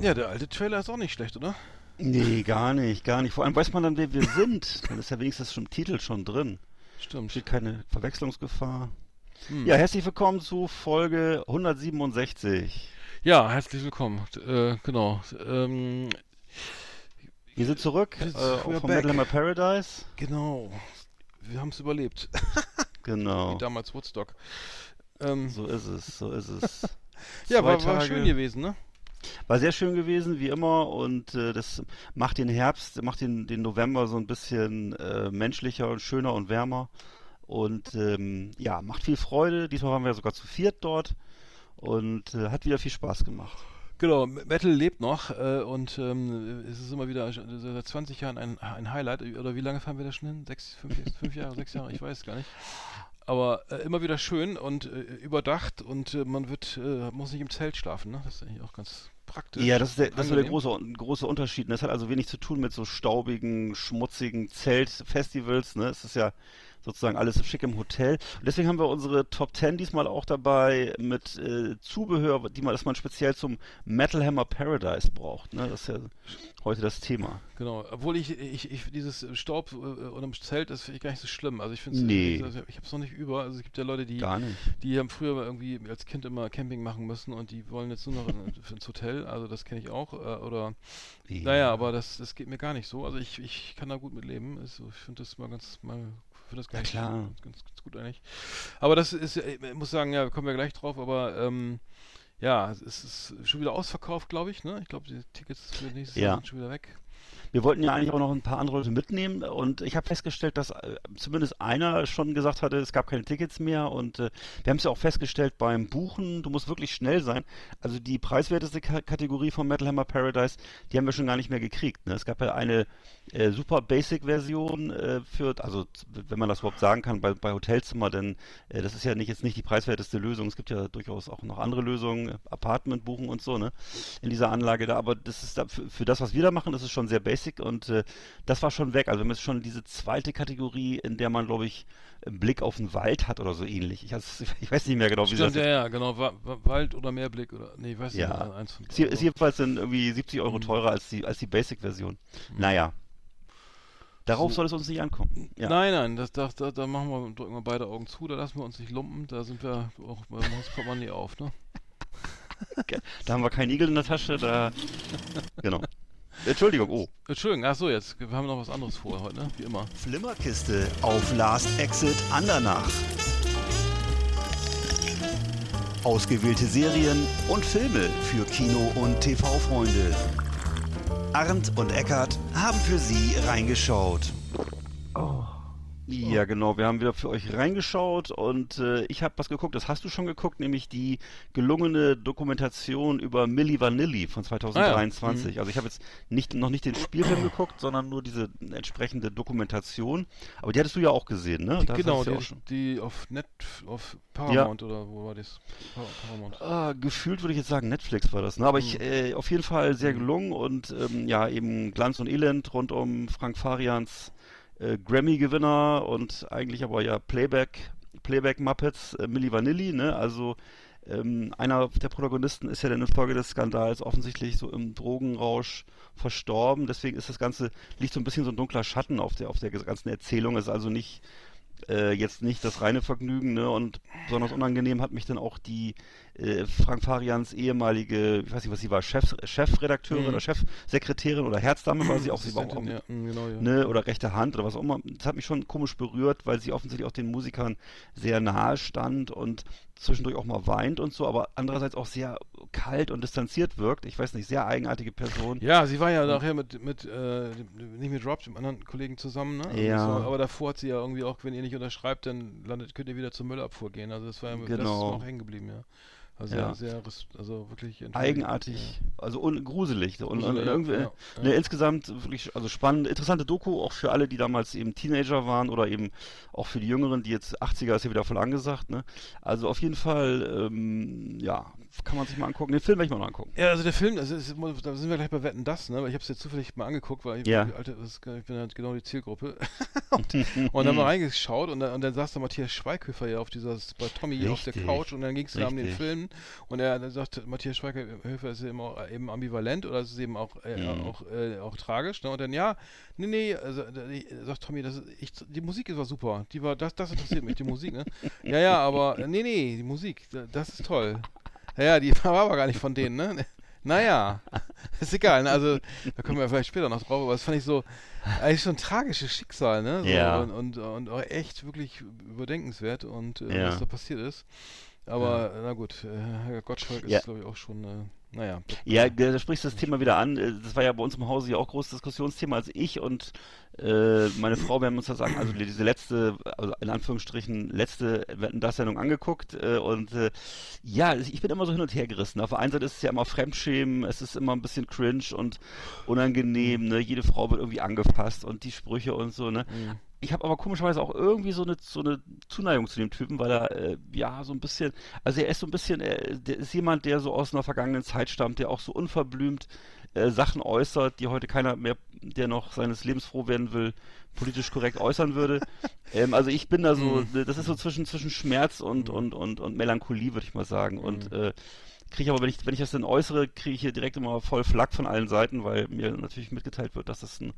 Ja, der alte Trailer ist auch nicht schlecht, oder? Nee, gar nicht, gar nicht. Vor allem weiß man dann, wer wir sind. Dann ist ja wenigstens schon im Titel schon drin. Stimmt. Steht keine Verwechslungsgefahr. Hm. Ja, herzlich willkommen zu Folge 167. Ja, herzlich willkommen. Äh, genau. Ähm, Wir sind zurück äh, vom back. Metal Paradise. genau. Wir haben es überlebt. Genau. Wie damals Woodstock. Ähm, So ist es, so ist es. ja, war, war schön gewesen, ne? War sehr schön gewesen, wie immer, und äh, das macht den Herbst, macht den, den November so ein bisschen äh, menschlicher und schöner und wärmer. Und ähm, ja, macht viel Freude. Diesmal waren wir sogar zu viert dort und äh, hat wieder viel Spaß gemacht. Genau, Metal lebt noch äh, und ähm, es ist immer wieder seit 20 Jahren ein, ein Highlight. Oder wie lange fahren wir da schon hin? Sechs, fünf, fünf Jahre, sechs Jahre? Ich weiß gar nicht. Aber äh, immer wieder schön und äh, überdacht und äh, man wird, äh, muss nicht im Zelt schlafen, ne? Das ist eigentlich auch ganz praktisch. Ja, das ist der, das ist so der große, große Unterschied. Das hat also wenig zu tun mit so staubigen, schmutzigen Zeltfestivals. Ne? Es ist ja sozusagen alles schick im Hotel. Und deswegen haben wir unsere Top 10 diesmal auch dabei mit äh, Zubehör, die man, das man speziell zum Metal Hammer Paradise braucht. Ne? Das ist ja heute das Thema. Genau, obwohl ich, ich, ich dieses Staub äh, unterm Zelt, das finde ich gar nicht so schlimm. Also ich finde Nee. ich, ich habe es noch nicht über. Also es gibt ja Leute, die, die haben früher irgendwie als Kind immer Camping machen müssen und die wollen jetzt nur noch in, ins Hotel. Also das kenne ich auch. Äh, oder Ja. naja, aber das, das geht mir gar nicht so. Also ich, ich kann da gut mit leben. Also ich finde das mal ganz mal finde das gar Ja, nicht klar. Ganz, ganz gut eigentlich. Aber das ist, äh, ich muss sagen, ja, kommen wir gleich drauf, aber ähm, ja, es ist schon wieder ausverkauft, glaube ich, ne? Ich glaube, die Tickets für nächstes Ja. Jahr sind schon wieder weg. Wir wollten ja eigentlich auch noch ein paar andere Leute mitnehmen und ich habe festgestellt, dass äh, zumindest einer schon gesagt hatte, es gab keine Tickets mehr und äh, wir haben es ja auch festgestellt beim Buchen, du musst wirklich schnell sein. Also die preiswerteste Ka Kategorie von Metal Hammer Paradise, die haben wir schon gar nicht mehr gekriegt. Ne? Es gab ja eine äh, super Basic Version äh, für, also wenn man das überhaupt sagen kann, bei, bei Hotelzimmer, denn äh, das ist ja nicht jetzt nicht die preiswerteste Lösung. Es gibt ja durchaus auch noch andere Lösungen, Apartment buchen und so, ne? In dieser Anlage da, aber das ist da, für, für das, was wir da machen, das ist schon sehr basic und äh, das war schon weg. Also wir haben jetzt schon diese zweite Kategorie, in der man, glaube ich, einen Blick auf den Wald hat oder so ähnlich. Ich, has- ich weiß nicht mehr genau, wie Stimmt, das ja, ja, genau. Wa Wa Wald oder Meerblick oder. Nee, ich weiß Ja. nicht. Eins von ist, ist jedenfalls dann irgendwie 70 Euro Mhm. teurer als die, als die Basic-Version. Naja. Darauf So. soll es uns nicht angucken. Ja. Nein, nein, das, das, da, da machen wir, drücken wir beide Augen zu, da lassen wir uns nicht lumpen, da sind wir auch, machen das Portemonnaie auf, ne? Da haben wir keinen Igel in der Tasche, da. genau. Entschuldigung, oh. Entschuldigung, ach so, jetzt, wir haben noch was anderes vor heute, ne? Wie immer. Flimmerkiste auf Last Exit Andernach. Ausgewählte Serien und Filme für Kino- und TV-Freunde. Arndt und Eckart haben für Sie reingeschaut. Ja, genau. Wir haben wieder für euch reingeschaut und äh, ich habe was geguckt. Das hast du schon geguckt, nämlich die gelungene Dokumentation über Milli Vanilli von 2023. Also ich habe jetzt nicht, noch nicht den Spielfilm geguckt, sondern nur diese entsprechende Dokumentation. Aber die hattest du ja auch gesehen, ne? Die, genau, ja die, die auf Net, auf Paramount oder wo war das? Pa- Paramount. Ah, gefühlt würde ich jetzt sagen, Netflix war das, ne? Aber Mhm. ich, äh, auf jeden Fall sehr gelungen und ähm, ja, eben Glanz und Elend rund um Frank Farians äh, Grammy-Gewinner und eigentlich aber ja Playback, Playback-Muppets, äh, Milli Vanilli, ne? Also ähm, einer der Protagonisten ist ja dann infolge des Skandals offensichtlich so im Drogenrausch verstorben. Deswegen ist das Ganze, liegt so ein bisschen so ein dunkler Schatten auf der, auf der ganzen Erzählung. Ist also nicht äh, jetzt nicht das reine Vergnügen, ne? Und besonders unangenehm hat mich dann auch die äh, Frank Farians ehemalige, ich weiß nicht, was sie war, Chef, Chefredakteurin Mhm. oder Chefsekretärin oder Herzdame war sie auch, sie war auch, ja, mm, genau, ja. ne, oder rechte Hand oder was auch immer. Das hat mich schon komisch berührt, weil sie offensichtlich auch den Musikern sehr nahe stand und zwischendurch auch mal weint und so, aber andererseits auch sehr kalt und distanziert wirkt. Ich weiß nicht, sehr eigenartige Person. Ja, sie war ja nachher mit, mit äh, nicht mit Rob, dem anderen Kollegen zusammen, ne? Also Ja. war- aber davor hat sie ja irgendwie auch, wenn ihr nicht unterschreibt, dann landet, könnt ihr wieder zur Müllabfuhr gehen. Also das war ja das ist Genau. auch hängen geblieben, ja. Also Ja. sehr, also wirklich Eigenartig, also un gruselig. Und, Gruselig, und ja, irgendwie, ja, Ne, ja. insgesamt wirklich, also spannend, interessante Doku, auch für alle, die damals eben Teenager waren oder eben auch für die Jüngeren, die jetzt 80er ist ja wieder voll angesagt, ne? Also auf jeden Fall, ähm, ja, kann man sich mal angucken. Den Film werde ich mal noch angucken. Ja, also der Film, also ist, da sind wir gleich bei Wetten das, ne? Weil ich habe es jetzt zufällig mal angeguckt, weil ich, Ja. Alter, ich bin halt genau die Zielgruppe. und, und dann mal reingeschaut und dann, und dann saß da Matthias Schweighöfer ja auf dieser, bei Tommy auf der Richtig. Couch und dann ging es da um den Richtig. Film und er dann sagt, Matthias Schweighöfer ist eben, auch, eben ambivalent oder ist es eben auch, äh, Mhm. auch, äh, auch tragisch, ne? Und dann, ja, nee, nee, also, sagt Tommy, das ist, ich, die Musik war super, die war, das, das interessiert mich, die Musik, ne? Ja, ja, aber, nee, nee, die Musik, da- das ist toll. Ja, ja, die war aber gar nicht von denen, ne? Naja, ist egal, ne? Also, da kommen wir vielleicht später noch drauf, aber das fand ich so, eigentlich so ein tragisches Schicksal, ne? So, Ja. Und, und, und auch echt wirklich überdenkenswert und äh, Ja. was da passiert ist. Aber, na gut, äh, Herr Gottschalk ist, Ja. glaube ich, auch schon, äh, naja. Ja, da sprichst du das Thema wieder an. Äh, Das war ja bei uns im Hause ja auch großes Diskussionsthema. Also ich und äh, meine Frau, wir haben uns das an, also diese letzte, also in Anführungsstrichen letzte Wetten das Sendung angeguckt äh, und äh, ja, ich bin immer so hin und her gerissen. Auf der einen Seite ist es ja immer Fremdschämen, es ist immer ein bisschen cringe und unangenehm, ne? Jede Frau wird irgendwie angefasst und die Sprüche und so, ne? Mhm. Ich habe aber komischerweise auch irgendwie so eine, so eine Zuneigung zu dem Typen, weil er, äh, ja, so ein bisschen, also er ist so ein bisschen, er, der ist jemand, der so aus einer vergangenen Zeit stammt, der auch so unverblümt äh, Sachen äußert, die heute keiner mehr, der noch seines Lebens froh werden will, politisch korrekt äußern würde. ähm, also ich bin da so, Mhm. das ist so zwischen, zwischen Schmerz und, und, und, und Melancholie, würde ich mal sagen. Und äh, kriege aber, wenn ich, wenn ich das dann äußere, kriege ich hier direkt immer voll Flack von allen Seiten, weil mir natürlich mitgeteilt wird, dass das ein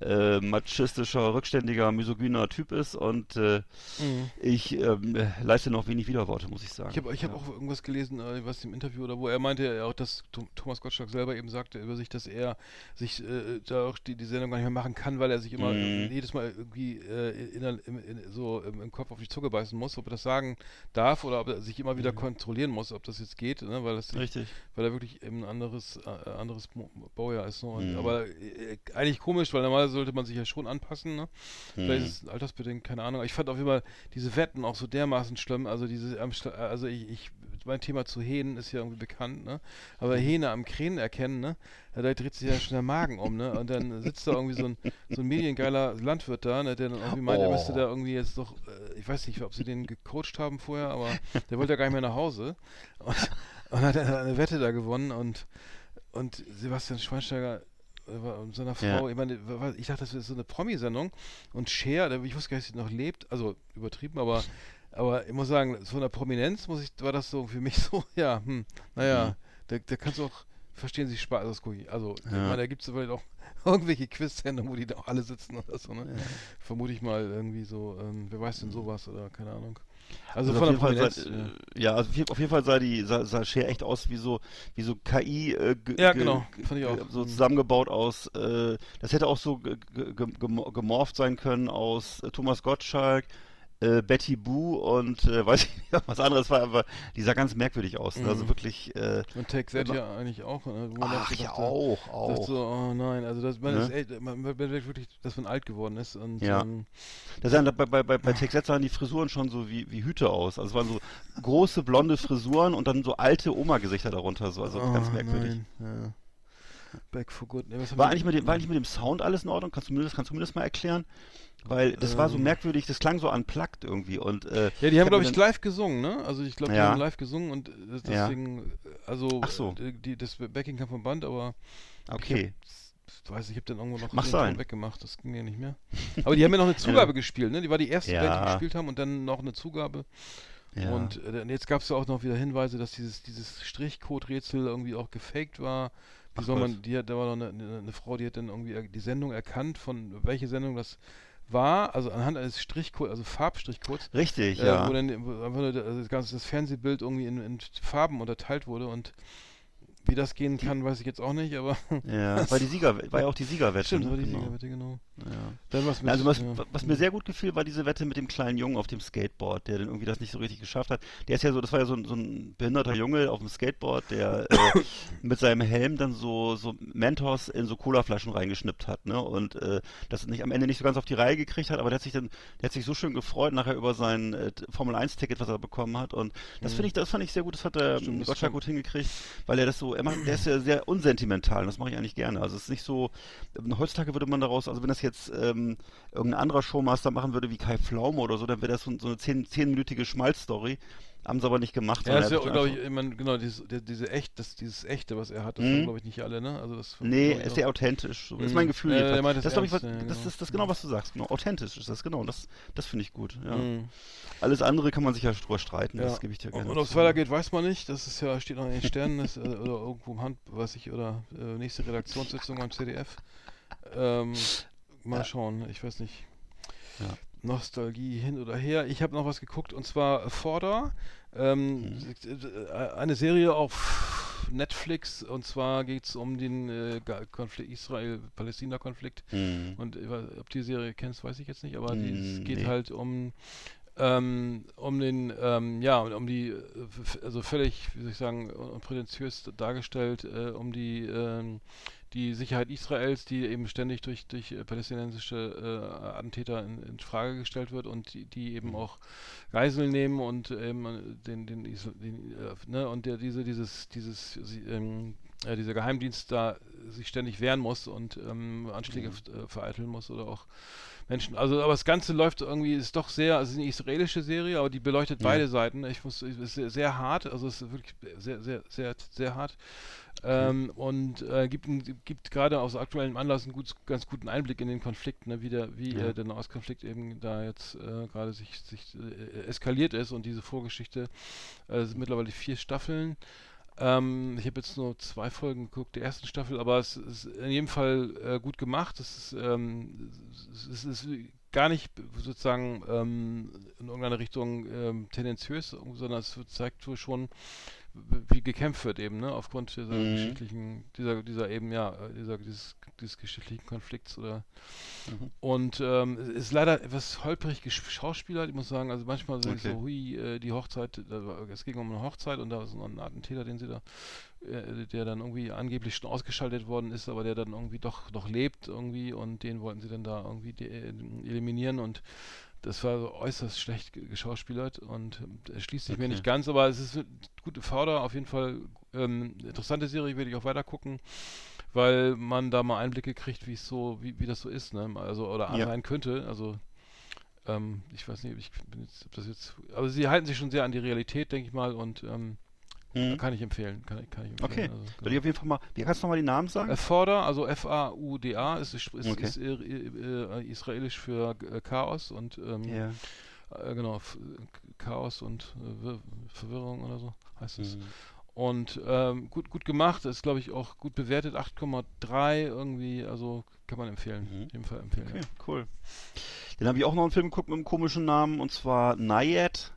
äh, machistischer, rückständiger, misogyner Typ ist und äh, Mhm. ich ähm, äh, leiste noch wenig Widerworte, muss ich sagen. Ich habe ich hab auch irgendwas gelesen, äh, was im Interview oder wo er meinte, äh, auch dass Tho- Thomas Gottschalk selber eben sagte über sich, dass er sich äh, da auch die, die Sendung gar nicht mehr machen kann, weil er sich immer Mhm. jedes Mal irgendwie äh, in, im, in, so im, im Kopf auf die Zunge beißen muss, ob er das sagen darf oder ob er sich immer wieder kontrollieren muss, ob das jetzt geht, ne? weil das nicht, Richtig. weil er wirklich eben ein anderes, äh, anderes Baujahr ist. Ne? Und, Mhm. Aber äh, eigentlich komisch, weil normalerweise sollte man sich ja schon anpassen. Ne? Vielleicht Mhm. ist es altersbedingt, keine Ahnung. Ich fand auf jeden Fall diese Wetten auch so dermaßen schlimm. Also diese, also ich, ich, mein Thema zu Hähnen ist ja irgendwie bekannt, ne? Aber Hähne am Krähen erkennen, ne? Ja, da dreht sich ja schon der Magen um, ne? Und dann sitzt da irgendwie so ein, so ein mediengeiler Landwirt da, ne? Der dann irgendwie meint, er müsste Oh. da irgendwie jetzt doch, äh, ich weiß nicht, ob sie den gecoacht haben vorher, aber der wollte ja gar nicht mehr nach Hause. Und, und hat eine Wette da gewonnen und, und Sebastian Schweinsteiger äh, und seiner Frau, Ja. ich meine, ich dachte, das ist so eine Promi-Sendung und Cher, ich wusste gar nicht, dass sie noch lebt, also übertrieben, aber, aber ich muss sagen, von der Prominenz muss ich, war das so für mich so, ja, hm, naja, Mhm. da, da kannst du auch, verstehen Sie Spaß, das gucke ich, also, ich Ja. meine, da gibt es vielleicht auch irgendwelche Quiz-Sendungen, wo die da auch alle sitzen oder so, ne? Vermute ich mal irgendwie so, ähm, wer weiß denn sowas oder keine Ahnung. Also, Also von auf jeden Fall sah, äh, ja, also auf jeden- Fall sah die sah, sah Cher echt aus wie so wie so KI äh, Ja, ge- genau, ge- fand ich auch. so Mhm. zusammengebaut aus äh, das hätte auch so ge- ge- ge- gemo- gemorpht sein können aus äh, Thomas Gottschalk äh, Betty Boo und äh, weiß ich nicht, was anderes war, aber die sah ganz merkwürdig aus. ne? Also Mhm. wirklich äh, Und Take That ja eigentlich auch, ne? ach ja auch, auch. so, oh nein, also das, man Ne? ist echt, man, man merkt wirklich, dass man alt geworden ist und Ja. ähm, Da sahen, bei, bei, bei, bei Take That sahen die Frisuren schon so wie, wie Hüte aus. Also es waren so große blonde Frisuren und dann so alte Oma-Gesichter darunter, so, also ganz oh merkwürdig. Nein, ja. Back for good. Ne, was haben War eigentlich, mit dem, war eigentlich mit dem Sound alles in Ordnung? Kannst du mir das, kannst du mir das mal erklären? Weil das war so Ähm. merkwürdig, das klang so unplugged irgendwie und äh, Ja, die haben, hab glaube ich, dann- live gesungen, ne? Also ich glaube, die Ja. haben live gesungen und äh, das- Ja. deswegen, äh, also Ach so. äh, die, das Backing kam vom Band, aber Okay. ich weiß, ich habe dann irgendwo noch Mag den. Ton weggemacht, das ging ja nicht mehr. Aber die haben ja noch eine Zugabe gespielt, ne? Die war die erste Ja. Band, die gespielt haben und dann noch eine Zugabe. Ja. Und äh, jetzt gab es ja auch noch wieder Hinweise, dass dieses, dieses Strichcode-Rätsel irgendwie auch gefaked war. Ach soll man, die hat, da war noch eine, eine, Frau, die hat dann irgendwie die Sendung erkannt, von welche Sendung das war, also anhand eines Strichcodes, also Farbstrichcodes, Richtig, äh, ja. wo dann wo einfach nur also das, ganze, das Fernsehbild irgendwie in, in Farben unterteilt wurde und wie das gehen kann, weiß ich jetzt auch nicht, aber ja. War, die Sieger, war ja auch die Siegerwette. stimmt, ne? war die Genau. Siegerwette, genau. Ja. Dann was mit, Also was, ja. was mir sehr gut gefiel, war diese Wette mit dem kleinen Jungen auf dem Skateboard, der dann irgendwie das nicht so richtig geschafft hat. Der ist ja so, das war ja so, ein- so ein behinderter Junge auf dem Skateboard, der äh, mit seinem Helm dann so, so Mentos in so Colaflaschen reingeschnippt hat, ne? Und äh, das nicht am Ende nicht so ganz auf die Reihe gekriegt hat, aber der hat sich dann, der hat sich so schön gefreut nachher über sein äh, Formel 1 Ticket, was er bekommen hat. Und das finde ich, das fand ich sehr gut, das hat der Mhm. Ähm, das Gottschalk gut hingekriegt, weil er das so, er macht, der ist ja sehr unsentimental, und das mache ich eigentlich gerne. Also es ist nicht so, heutzutage würde man daraus, also wenn das jetzt ähm, irgendein anderer Showmaster machen würde wie Kai Pflaume oder so, dann wäre das so, so eine zehn, zehnminütige Schmalzstory. Haben sie aber nicht gemacht. Ja, das ist ja, glaube ich, ich mein, genau, dieses, diese echt, das, dieses echte, was er hat, das Mhm. haben, glaube ich, nicht alle, ne? Also das Nee, ist auch- authentisch. So. Ist Mhm. mein Gefühl. Ja, der meint das das glaube ich, was, ernst, ja, das genau. ist das genau, was du sagst. Genau, authentisch ist das, genau. Das, das finde ich gut. Ja. Mhm. Alles andere kann man sich ja drüber streiten, das gebe ich dir gerne. Und ob es weitergeht, weiß man nicht. Das ist ja, steht noch in den Sternen das, äh, oder irgendwo im Hand, weiß ich, oder äh, nächste Redaktionssitzung beim CDF. Ähm, mal schauen, ich weiß nicht. Ja. Nostalgie hin oder her. Ich habe noch was geguckt und zwar Forder. Ähm, äh, Eine Serie auf Netflix und zwar geht es um den äh, Konflikt Israel-Palästina-Konflikt. Mhm. Und weiß- ob die Serie kennst, weiß ich jetzt nicht, aber die, es Mm, geht nee. halt um ähm, um den ähm, ja um die äh, also völlig wie soll ich sagen unprätentiös dargestellt äh, um die ähm, die Sicherheit Israels, die eben ständig durch durch äh, palästinensische äh, Attentäter in, in Frage gestellt wird und die, die eben auch Geiseln nehmen und ähm, den den, den äh, ne und der diese dieses dieses ähm, äh, dieser Geheimdienst da sich ständig wehren muss und ähm, Anschläge f- äh, vereiteln muss oder auch Menschen. Also, aber das Ganze läuft irgendwie, ist doch sehr, also es ist eine israelische Serie, aber die beleuchtet Ja. beide Seiten. Ich muss, es ist sehr, sehr hart, also es ist wirklich sehr, sehr, sehr, sehr hart. Ähm, und äh, gibt, ein- gibt gerade aus aktuellem Anlass einen gut, ganz guten Einblick in den Konflikt, ne, wie der, wie Ja. äh, der Nahostkonflikt eben da jetzt äh, gerade sich, sich äh, eskaliert ist und diese Vorgeschichte äh, es sind mittlerweile vier Staffeln. Ähm, ich habe jetzt nur zwei Folgen geguckt, der ersten Staffel, aber es ist in jedem Fall äh, gut gemacht. Es ist, ähm, es ist, gar nicht sozusagen ähm, in irgendeiner Richtung ähm, tendenziös, sondern es zeigt wohl schon, wie gekämpft wird eben, ne, aufgrund dieser Mhm. geschichtlichen, dieser, dieser eben, ja, äh, dieser, dieses, dieses geschichtlichen Konflikts oder Mhm. und ähm, es ist leider etwas holprig geschauspielert, ich muss sagen, also manchmal so, Okay. so hui, äh, die Hochzeit, war, es ging um eine Hochzeit und da ist noch ein Attentäter, den sie da, äh, der dann irgendwie angeblich schon ausgeschaltet worden ist, aber der dann irgendwie doch noch lebt irgendwie und den wollten sie dann da irgendwie de- äh, eliminieren und das war so äußerst schlecht ge- geschauspielert und ähm, es schließt sich mir Okay. nicht ganz, aber es ist eine gute Förder, auf jeden Fall ähm, interessante Serie, werde ich auch weiter gucken, weil man da mal Einblicke kriegt, wie es so, wie, wie das so ist, ne? Also oder Ja. sein könnte. Also ähm, ich weiß nicht, ob ich bin jetzt, ob das jetzt. Aber sie halten sich schon sehr an die Realität, denke ich mal, und ähm, Mhm. kann ich empfehlen. Kann, kann ich empfehlen. Okay. Also, Soll ich genau. auf jeden Fall mal. Wie kannst du nochmal die Namen sagen? Forder, also F-A-U-D-A, ist, ist, ist, Okay. ist äh, äh, israelisch für äh, Chaos und ähm, ja. äh, genau, Chaos und äh, Wir- Verwirrung oder so heißt es. Mhm. Und ähm, gut, gut gemacht, ist glaube ich auch gut bewertet, 8,3 irgendwie, also kann man empfehlen, Mhm. jeden Fall empfehlen. Okay, cool. Dann habe ich auch noch einen Film geguckt mit einem komischen Namen und zwar Nayad.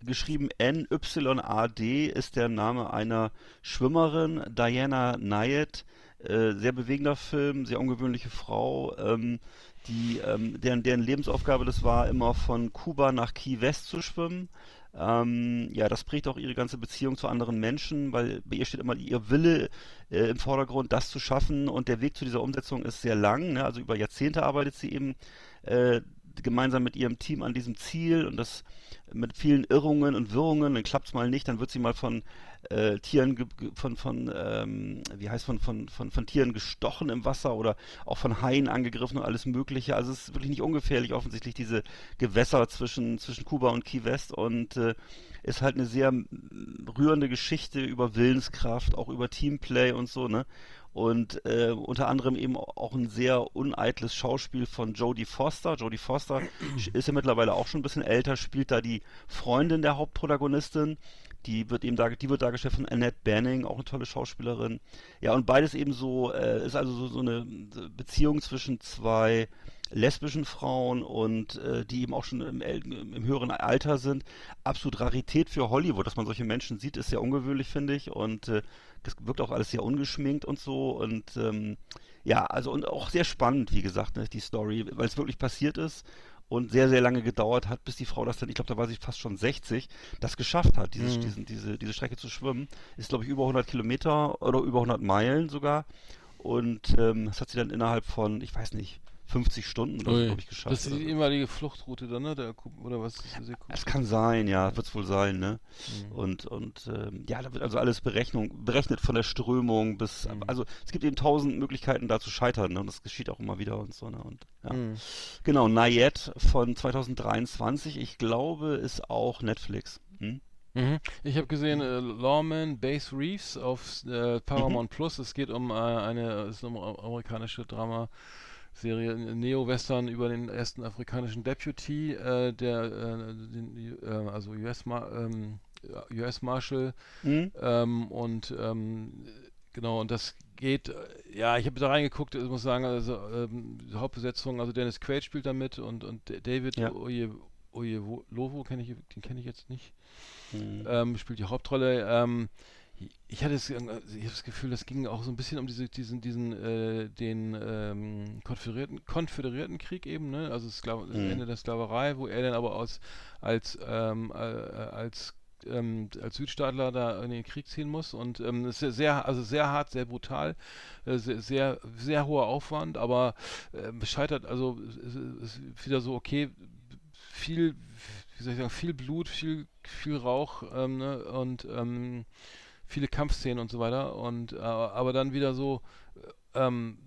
Geschrieben N-Y-A-D ist der Name einer Schwimmerin, Diana Nayad. Äh, sehr bewegender Film, sehr ungewöhnliche Frau, ähm, die, ähm, deren, deren Lebensaufgabe das war, immer von Kuba nach Key West zu schwimmen. Ähm, ja, das prägt auch ihre ganze Beziehung zu anderen Menschen, weil bei ihr steht immer ihr Wille äh, im Vordergrund, das zu schaffen und der Weg zu dieser Umsetzung ist sehr lang. Ne? Also über Jahrzehnte arbeitet sie eben äh, gemeinsam mit ihrem Team an diesem Ziel und das mit vielen Irrungen und Wirrungen, dann klappt es mal nicht, dann wird sie mal von äh, Tieren, von, von ähm, wie heißt von, von, von, von Tieren gestochen im Wasser oder auch von Haien angegriffen und alles Mögliche. Also es ist wirklich nicht ungefährlich, offensichtlich diese Gewässer zwischen, zwischen Kuba und Key West und äh, ist halt eine sehr rührende Geschichte über Willenskraft, auch über Teamplay und so, ne? Und äh, unter anderem eben auch ein sehr uneitles Schauspiel von Jodie Foster. Jodie Foster ist ja mittlerweile auch schon ein bisschen älter, spielt da die Freundin der Hauptprotagonistin, Die wird eben darge die wird dargestellt von Annette Banning, auch eine tolle Schauspielerin. Ja, und beides eben so, äh, ist also so, so eine Beziehung zwischen zwei lesbischen Frauen und äh, die eben auch schon im, im höheren Alter sind. Absolut Rarität für Hollywood, dass man solche Menschen sieht, ist sehr ungewöhnlich, finde ich. Und äh, das wirkt auch alles sehr ungeschminkt und so. Und ähm, ja, also und auch sehr spannend, wie gesagt, ne, die Story, weil es wirklich passiert ist und sehr, sehr lange gedauert hat, bis die Frau das dann, ich glaube, da war sie fast schon 60, das geschafft hat, dieses, Mhm. diesen, diese, diese Strecke zu schwimmen. Ist, glaube ich, über 100 Kilometer oder über 100 Meilen sogar. Und ähm, das hat sie dann innerhalb von, ich weiß nicht, 50 Stunden glaube ich, geschafft. Das ist die ehemalige Fluchtroute dann, ne? Der, oder was es kann sein, ja, wird es wohl sein, ne? Mhm. Und, und ähm, ja, da wird also alles Berechnung, berechnet von der Strömung bis, Mhm. also es gibt eben tausend Möglichkeiten da zu scheitern, ne? Und das geschieht auch immer wieder und so, ne? Und ja. Mhm. Genau, Nayet von 2023, ich glaube, ist auch Netflix. Hm? Mhm. Ich habe gesehen, äh, Lawman Base Reefs auf äh, Paramount Plus. Es geht um äh, eine, es ist eine amerikanische Dramaserie, ein Neo-Western über den ersten afrikanischen Deputy, äh, der, äh, den, äh, also US, ähm, US Marshal Hm? ähm, und ähm, genau, und das geht, äh, ja, ich habe da reingeguckt, ich muss sagen, also ähm, Hauptbesetzung, also Dennis Quaid spielt da mit und, und David Ja. Oye, Oye Lovo kenne ich, den kenne ich jetzt nicht, Hm. ähm, spielt die Hauptrolle. Ich hatte das, ich habe das Gefühl, das ging auch so ein bisschen um diese, diesen, diesen, äh, den ähm, konföderierten, konföderierten Krieg eben, ne? Also Skla das Mhm. Ende der Sklaverei, wo er dann aber aus, als, ähm, äh, äh, als ähm, als Südstaatler da in den Krieg ziehen muss und ähm, ist sehr, also sehr hart, sehr brutal, äh, sehr, sehr, sehr hoher Aufwand, aber ähm, scheitert, also es ist wieder so, okay, viel, wie soll ich sagen, viel Blut, viel, viel Rauch ähm, ne, und ähm, viele Kampfszenen und so weiter. Und äh, aber dann wieder so äh, ähm,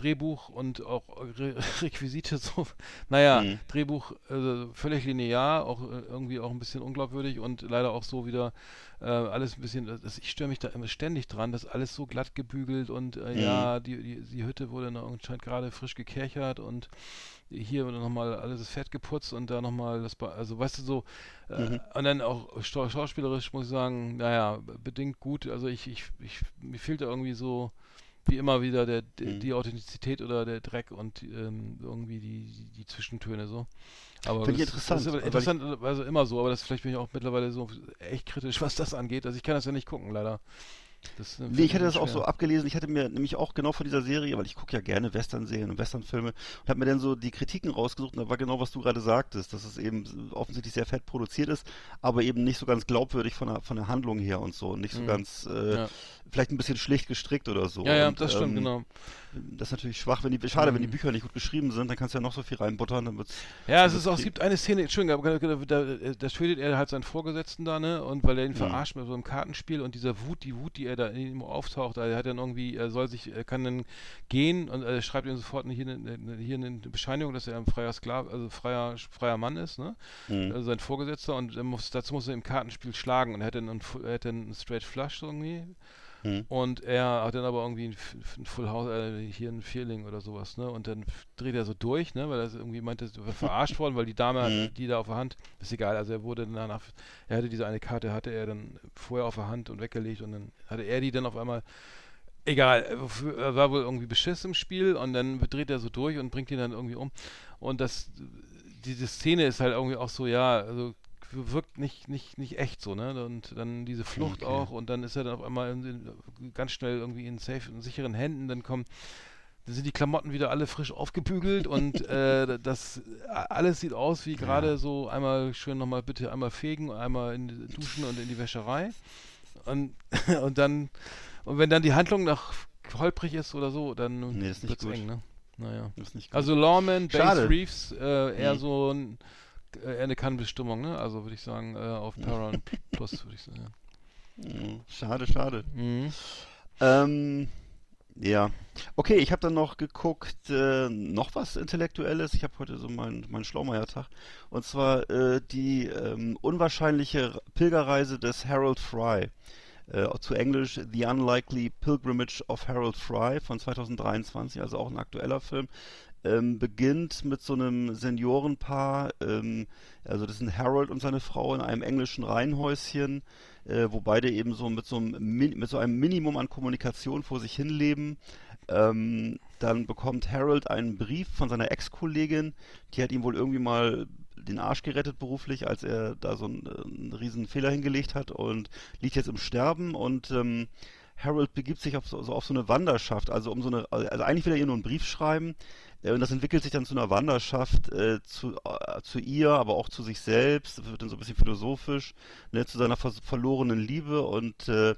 Drehbuch und auch Re Requisite so, naja, Mhm. Drehbuch äh, völlig linear, auch äh, irgendwie auch ein bisschen unglaubwürdig und leider auch so wieder äh, alles ein bisschen, das, ich störe mich da immer ständig dran, dass alles so glatt gebügelt und äh, Mhm. ja, die, die, die Hütte wurde noch anscheinend gerade frisch gekerchert und hier wurde nochmal alles das Fett geputzt und da nochmal das, Ba- also weißt du so, äh, Mhm. und dann auch schau- schauspielerisch muss ich sagen, naja, bedingt gut, also ich, ich, ich, mir fehlt da irgendwie so, wie immer wieder der, Mhm. die Authentizität oder der Dreck und ähm, irgendwie die, die, Zwischentöne so. Aber Finde ich interessant, Das ist interessant, also immer so, aber das vielleicht bin ich auch mittlerweile so echt kritisch, was das angeht. Also ich kann das ja nicht gucken, leider. Äh, Nee, ich hatte das auch so abgelesen. Ich hatte mir nämlich auch genau von dieser Serie, weil ich gucke ja gerne Western-Serien und Western-Filme, und habe mir dann so die Kritiken rausgesucht und da war genau, was du gerade sagtest, dass es eben offensichtlich sehr fett produziert ist, aber eben nicht so ganz glaubwürdig von der, von der Handlung her und so und nicht so Mhm. ganz, äh, Ja. vielleicht ein bisschen schlicht gestrickt oder so. Ja, ja, und, das stimmt, ähm, genau. Das ist natürlich schwach, wenn die, schade, wenn die Mhm. Bücher nicht gut geschrieben sind, dann kannst du ja noch so viel reinbuttern, dann wird's, Ja, es ist auch, es gibt eine Szene, Entschuldigung, aber da, da, da tötet er halt seinen Vorgesetzten da, ne? Und weil er ihn Mhm. verarscht mit so einem Kartenspiel und dieser Wut, die Wut, die er da in ihm auftaucht, er hat dann irgendwie, er soll sich, er kann dann gehen und er schreibt ihm sofort hier, eine, hier eine Bescheinigung, dass er ein freier Sklav, also freier, freier Mann ist, ne? Mhm. Also sein Vorgesetzter und muss, dazu muss er im Kartenspiel schlagen und er hat dann einen, Fu- er hat dann einen Straight Flush irgendwie Mhm. und er hat dann aber irgendwie ein, ein Full House, äh, hier ein Vierling oder sowas, ne? Und dann dreht er so durch, ne? Weil er irgendwie meinte, er wäre verarscht worden, weil die Dame, Mhm. die da auf der Hand, ist egal, also er wurde danach, er hatte diese eine Karte, hatte er dann vorher auf der Hand und weggelegt und dann hatte er die dann auf einmal, egal, er f- er war wohl irgendwie beschiss im Spiel und dann dreht er so durch und bringt ihn dann irgendwie um. Und das, diese Szene ist halt irgendwie auch so, ja, also wirkt nicht, nicht, nicht echt so, ne? Und dann diese Flucht Okay. auch und dann ist er dann auf einmal in, ganz schnell irgendwie in safe, in sicheren Händen, dann kommen dann sind die Klamotten wieder alle frisch aufgebügelt und äh, das alles sieht aus wie gerade so einmal schön nochmal bitte einmal fegen, einmal in die duschen und in die Wäscherei. Und, und dann, und wenn dann die Handlung noch holprig ist oder so, dann Nee, ist nicht gut. eng, ne? Naja. Ist nicht gut. Also Lawman, Base. Reefs, äh, eher Mhm. so ein, äh, eine Kannbestimmung, ne? Also würde ich sagen, äh, auf Paramount Plus würde ich sagen. Mhm. Schade, schade. Ja. Mhm. Ähm, ja. Okay, ich habe dann noch geguckt, äh, noch was Intellektuelles. Ich habe heute so meinen mein Schlaumeier-Tag. Und zwar äh, die ähm, unwahrscheinliche Pilgerreise des Harold Fry. Äh, zu Englisch The Unlikely Pilgrimage of Harold Fry von 2023, also auch ein aktueller Film. Ähm, beginnt mit so einem Seniorenpaar, ähm, also das sind Harold und seine Frau in einem englischen Reihenhäuschen, äh, wo beide eben so mit so einem, mit so einem Minimum an Kommunikation vor sich hin leben. Ähm, dann bekommt Harold einen Brief von seiner Ex-Kollegin, die hat ihm wohl irgendwie mal den Arsch gerettet beruflich, als er da so einen, einen riesen Fehler hingelegt hat und liegt jetzt im Sterben und ähm, Harold begibt sich auf so, so auf so eine Wanderschaft, also um so eine, also eigentlich will er ihr nur einen Brief schreiben, äh, und das entwickelt sich dann zu einer Wanderschaft äh, zu, äh, zu ihr, aber auch zu sich selbst, wird dann so ein bisschen philosophisch, ne, zu seiner ver verlorenen Liebe und äh,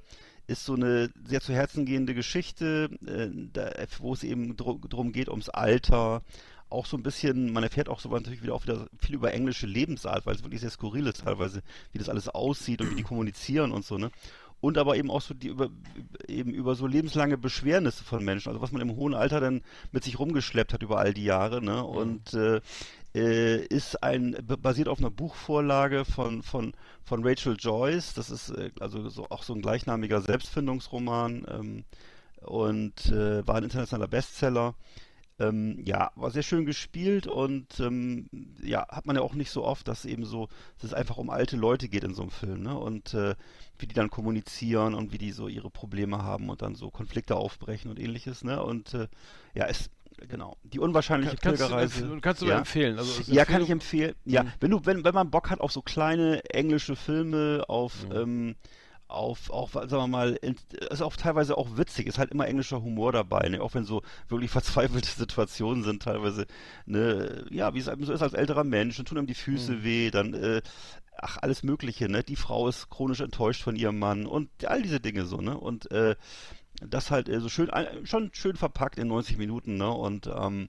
ist so eine sehr zu Herzen gehende Geschichte, äh, da, wo es eben dr drum geht, ums Alter, auch so ein bisschen, man erfährt auch so natürlich wieder auch wieder viel über englische Lebensart, weil es wirklich sehr skurril ist teilweise, wie das alles aussieht und wie die kommunizieren und so, ne? Und aber eben auch so die über eben über so lebenslange Beschwernisse von Menschen, also was man im hohen Alter dann mit sich rumgeschleppt hat über all die Jahre, ne? Und äh, äh, ist ein basiert auf einer Buchvorlage von von von Rachel Joyce. Das ist äh, also so, auch so ein gleichnamiger Selbstfindungsroman ähm, und äh, war ein internationaler Bestseller. Ähm, ja, war sehr schön gespielt und ähm, ja, hat man ja auch nicht so oft, dass eben so, dass es einfach um alte Leute geht in so einem Film, ne? Und äh, wie die dann kommunizieren und wie die so ihre Probleme haben und dann so Konflikte aufbrechen und ähnliches, ne? Und äh, ja, es genau. Die unwahrscheinliche Kann- kannst du Pilgerreise. kannst du ja. empfehlen. Also, Ja, kann ich empfehlen. Ja, Mhm. wenn du, wenn, wenn man Bock hat auf so kleine englische Filme, auf, Mhm. ähm, auf, auch, sagen wir mal, ist auch teilweise auch witzig, ist halt immer englischer Humor dabei, ne? Auch wenn so wirklich verzweifelte Situationen sind, teilweise, ne, ja, wie es eben so ist als älterer Mensch, dann tun einem die Füße Mhm. weh, dann, äh, ach, alles Mögliche, ne? Die Frau ist chronisch enttäuscht von ihrem Mann und all diese Dinge so, ne? Und äh, das halt äh, so schön, schon schön verpackt in 90 Minuten, ne? Und ähm,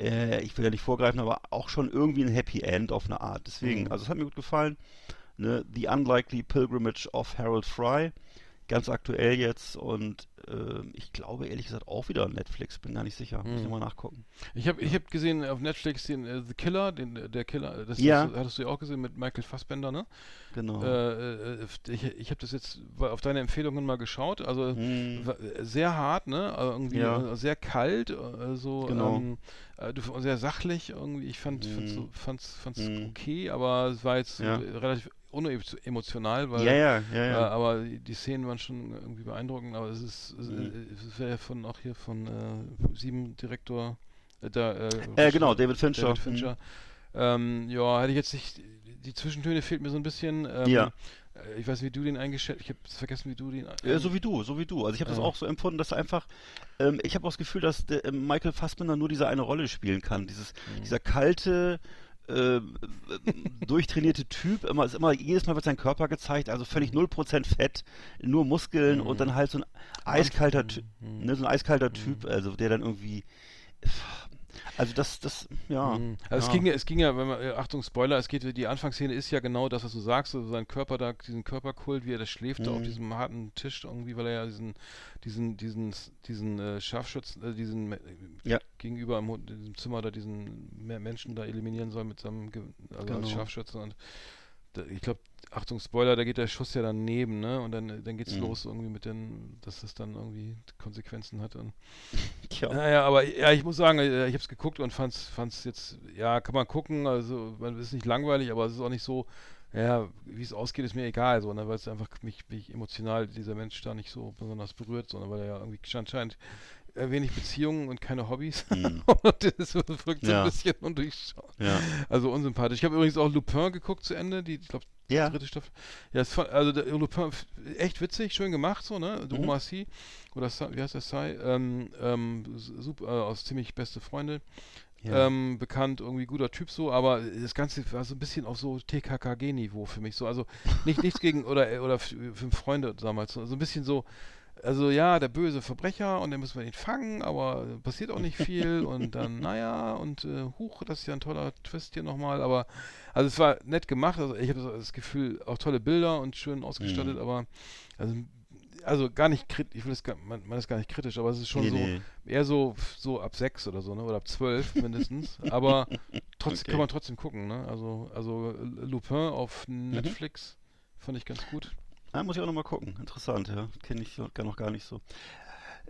äh, ich will ja nicht vorgreifen, aber auch schon irgendwie ein Happy End auf eine Art. Deswegen, Mhm. also es hat mir gut gefallen. Ne? The Unlikely Pilgrimage of Harold Fry. Ganz aktuell jetzt und äh, ich glaube ehrlich gesagt auch wieder Netflix, bin gar nicht sicher. Muss ich Mhm. mal nachgucken. Ich habe ich hab gesehen auf Netflix den äh, The Killer, den, äh, der Killer, das Ja. hast, du- hattest du ja auch gesehen mit Michael Fassbender, ne? Genau. Äh, äh, ich ich habe das jetzt auf deine Empfehlungen mal geschaut, also Hm. sehr hart, ne? Also irgendwie Ja. sehr kalt, äh, so Genau. ähm, äh, sehr sachlich irgendwie. Ich fand Mhm. fand's, fand's, fand's Mhm. okay, aber es war jetzt Ja. relativ unemotional, weil ja, ja, ja, äh, ja. aber die, Szenen waren schon irgendwie beeindruckend, aber es ist es, Mhm. äh, es wäre ja von auch hier von äh, sieben Direktor äh, da, äh, Äh, genau, David Fincher. David Fincher. Ähm, ja, hätte ich jetzt nicht. Die Zwischentöne fehlt mir so ein bisschen. Ähm, Ja. äh, Ich weiß, nicht, wie du den eingeschätzt. Ich habe vergessen, wie du den. Ja, so wie du, so wie du. Also ich habe das auch so empfunden, dass einfach, ähm, ich habe auch das Gefühl, dass der, ähm, Michael Fassbender nur diese eine Rolle spielen kann. Dieses, Mhm. dieser kalte, äh, durchtrainierte Typ, immer, ist immer, jedes Mal wird sein Körper gezeigt, also völlig 0% Fett, nur Muskeln und dann halt so ein eiskalter Typ, Mhm. ne, so ein eiskalter Typ, also der dann irgendwie, also das, das, ja. Mhm. Also es ja. ging ja, es ging ja, wenn man, äh, Achtung, Spoiler, es geht, die Anfangsszene ist ja genau das, was du sagst, so sein Körper da, diesen Körperkult, wie er da schläft, da auf Mhm. diesem harten Tisch irgendwie, weil er ja diesen, diesen, diesen, diesen äh, Scharfschützen, äh, diesen Ja. gegenüber im, Zimmer da diesen Me- Menschen da eliminieren soll mit seinem, also als Genau. Scharfschütze und da, ich glaube, Achtung, Spoiler, da geht der Schuss ja daneben, ne? Und dann, dann geht's Mhm. los irgendwie mit den, dass das dann irgendwie Konsequenzen hat und Tja. naja, aber ja, ich muss sagen, äh, ich habe es geguckt und fand's, fand's jetzt, ja, kann man gucken, also man ist nicht langweilig, aber es ist auch nicht so, ja, wie es ausgeht, ist mir egal, so, ne, weil es einfach mich, mich emotional dieser Mensch da nicht so besonders berührt, sondern weil er ja irgendwie anscheinend wenig Beziehungen und keine Hobbys. Mhm. und das wirkt so Ja. ein bisschen undurchschaubar. Ja. Also unsympathisch. Ich habe übrigens auch Lupin geguckt zu Ende, die, ich glaube, Ja. dritte Staffel. Ja, fand, also der Lupin, echt witzig, schön gemacht, so, ne? Mhm. Omar Sy, oder wie heißt der Sai? Ähm, ähm, super, äh, aus ziemlich beste Freunde. Ja. Ähm, bekannt, irgendwie guter Typ so, aber das Ganze war so ein bisschen auf so TKKG-Niveau für mich so. Also nicht nichts gegen oder oder f- fünf Freunde damals. So, so ein bisschen so, also ja, der böse Verbrecher und dann müssen wir ihn fangen, aber passiert auch nicht viel und dann, naja, und äh, huch, das ist ja ein toller Twist hier nochmal, aber also es war nett gemacht, also ich habe das Gefühl, auch tolle Bilder und schön ausgestattet, Mhm. aber also, also gar nicht kritisch, ich will es gar, man, man ist gar nicht kritisch, aber es ist schon Nee, so, nee. eher so, so ab sechs oder so, ne? Oder ab zwölf mindestens. Aber trotzdem Okay. kann man trotzdem gucken, ne? Also, also Lupin auf Mhm. Netflix fand ich ganz gut. Ja, muss ich auch nochmal gucken. Interessant, ja. Kenne ich gar noch gar nicht so.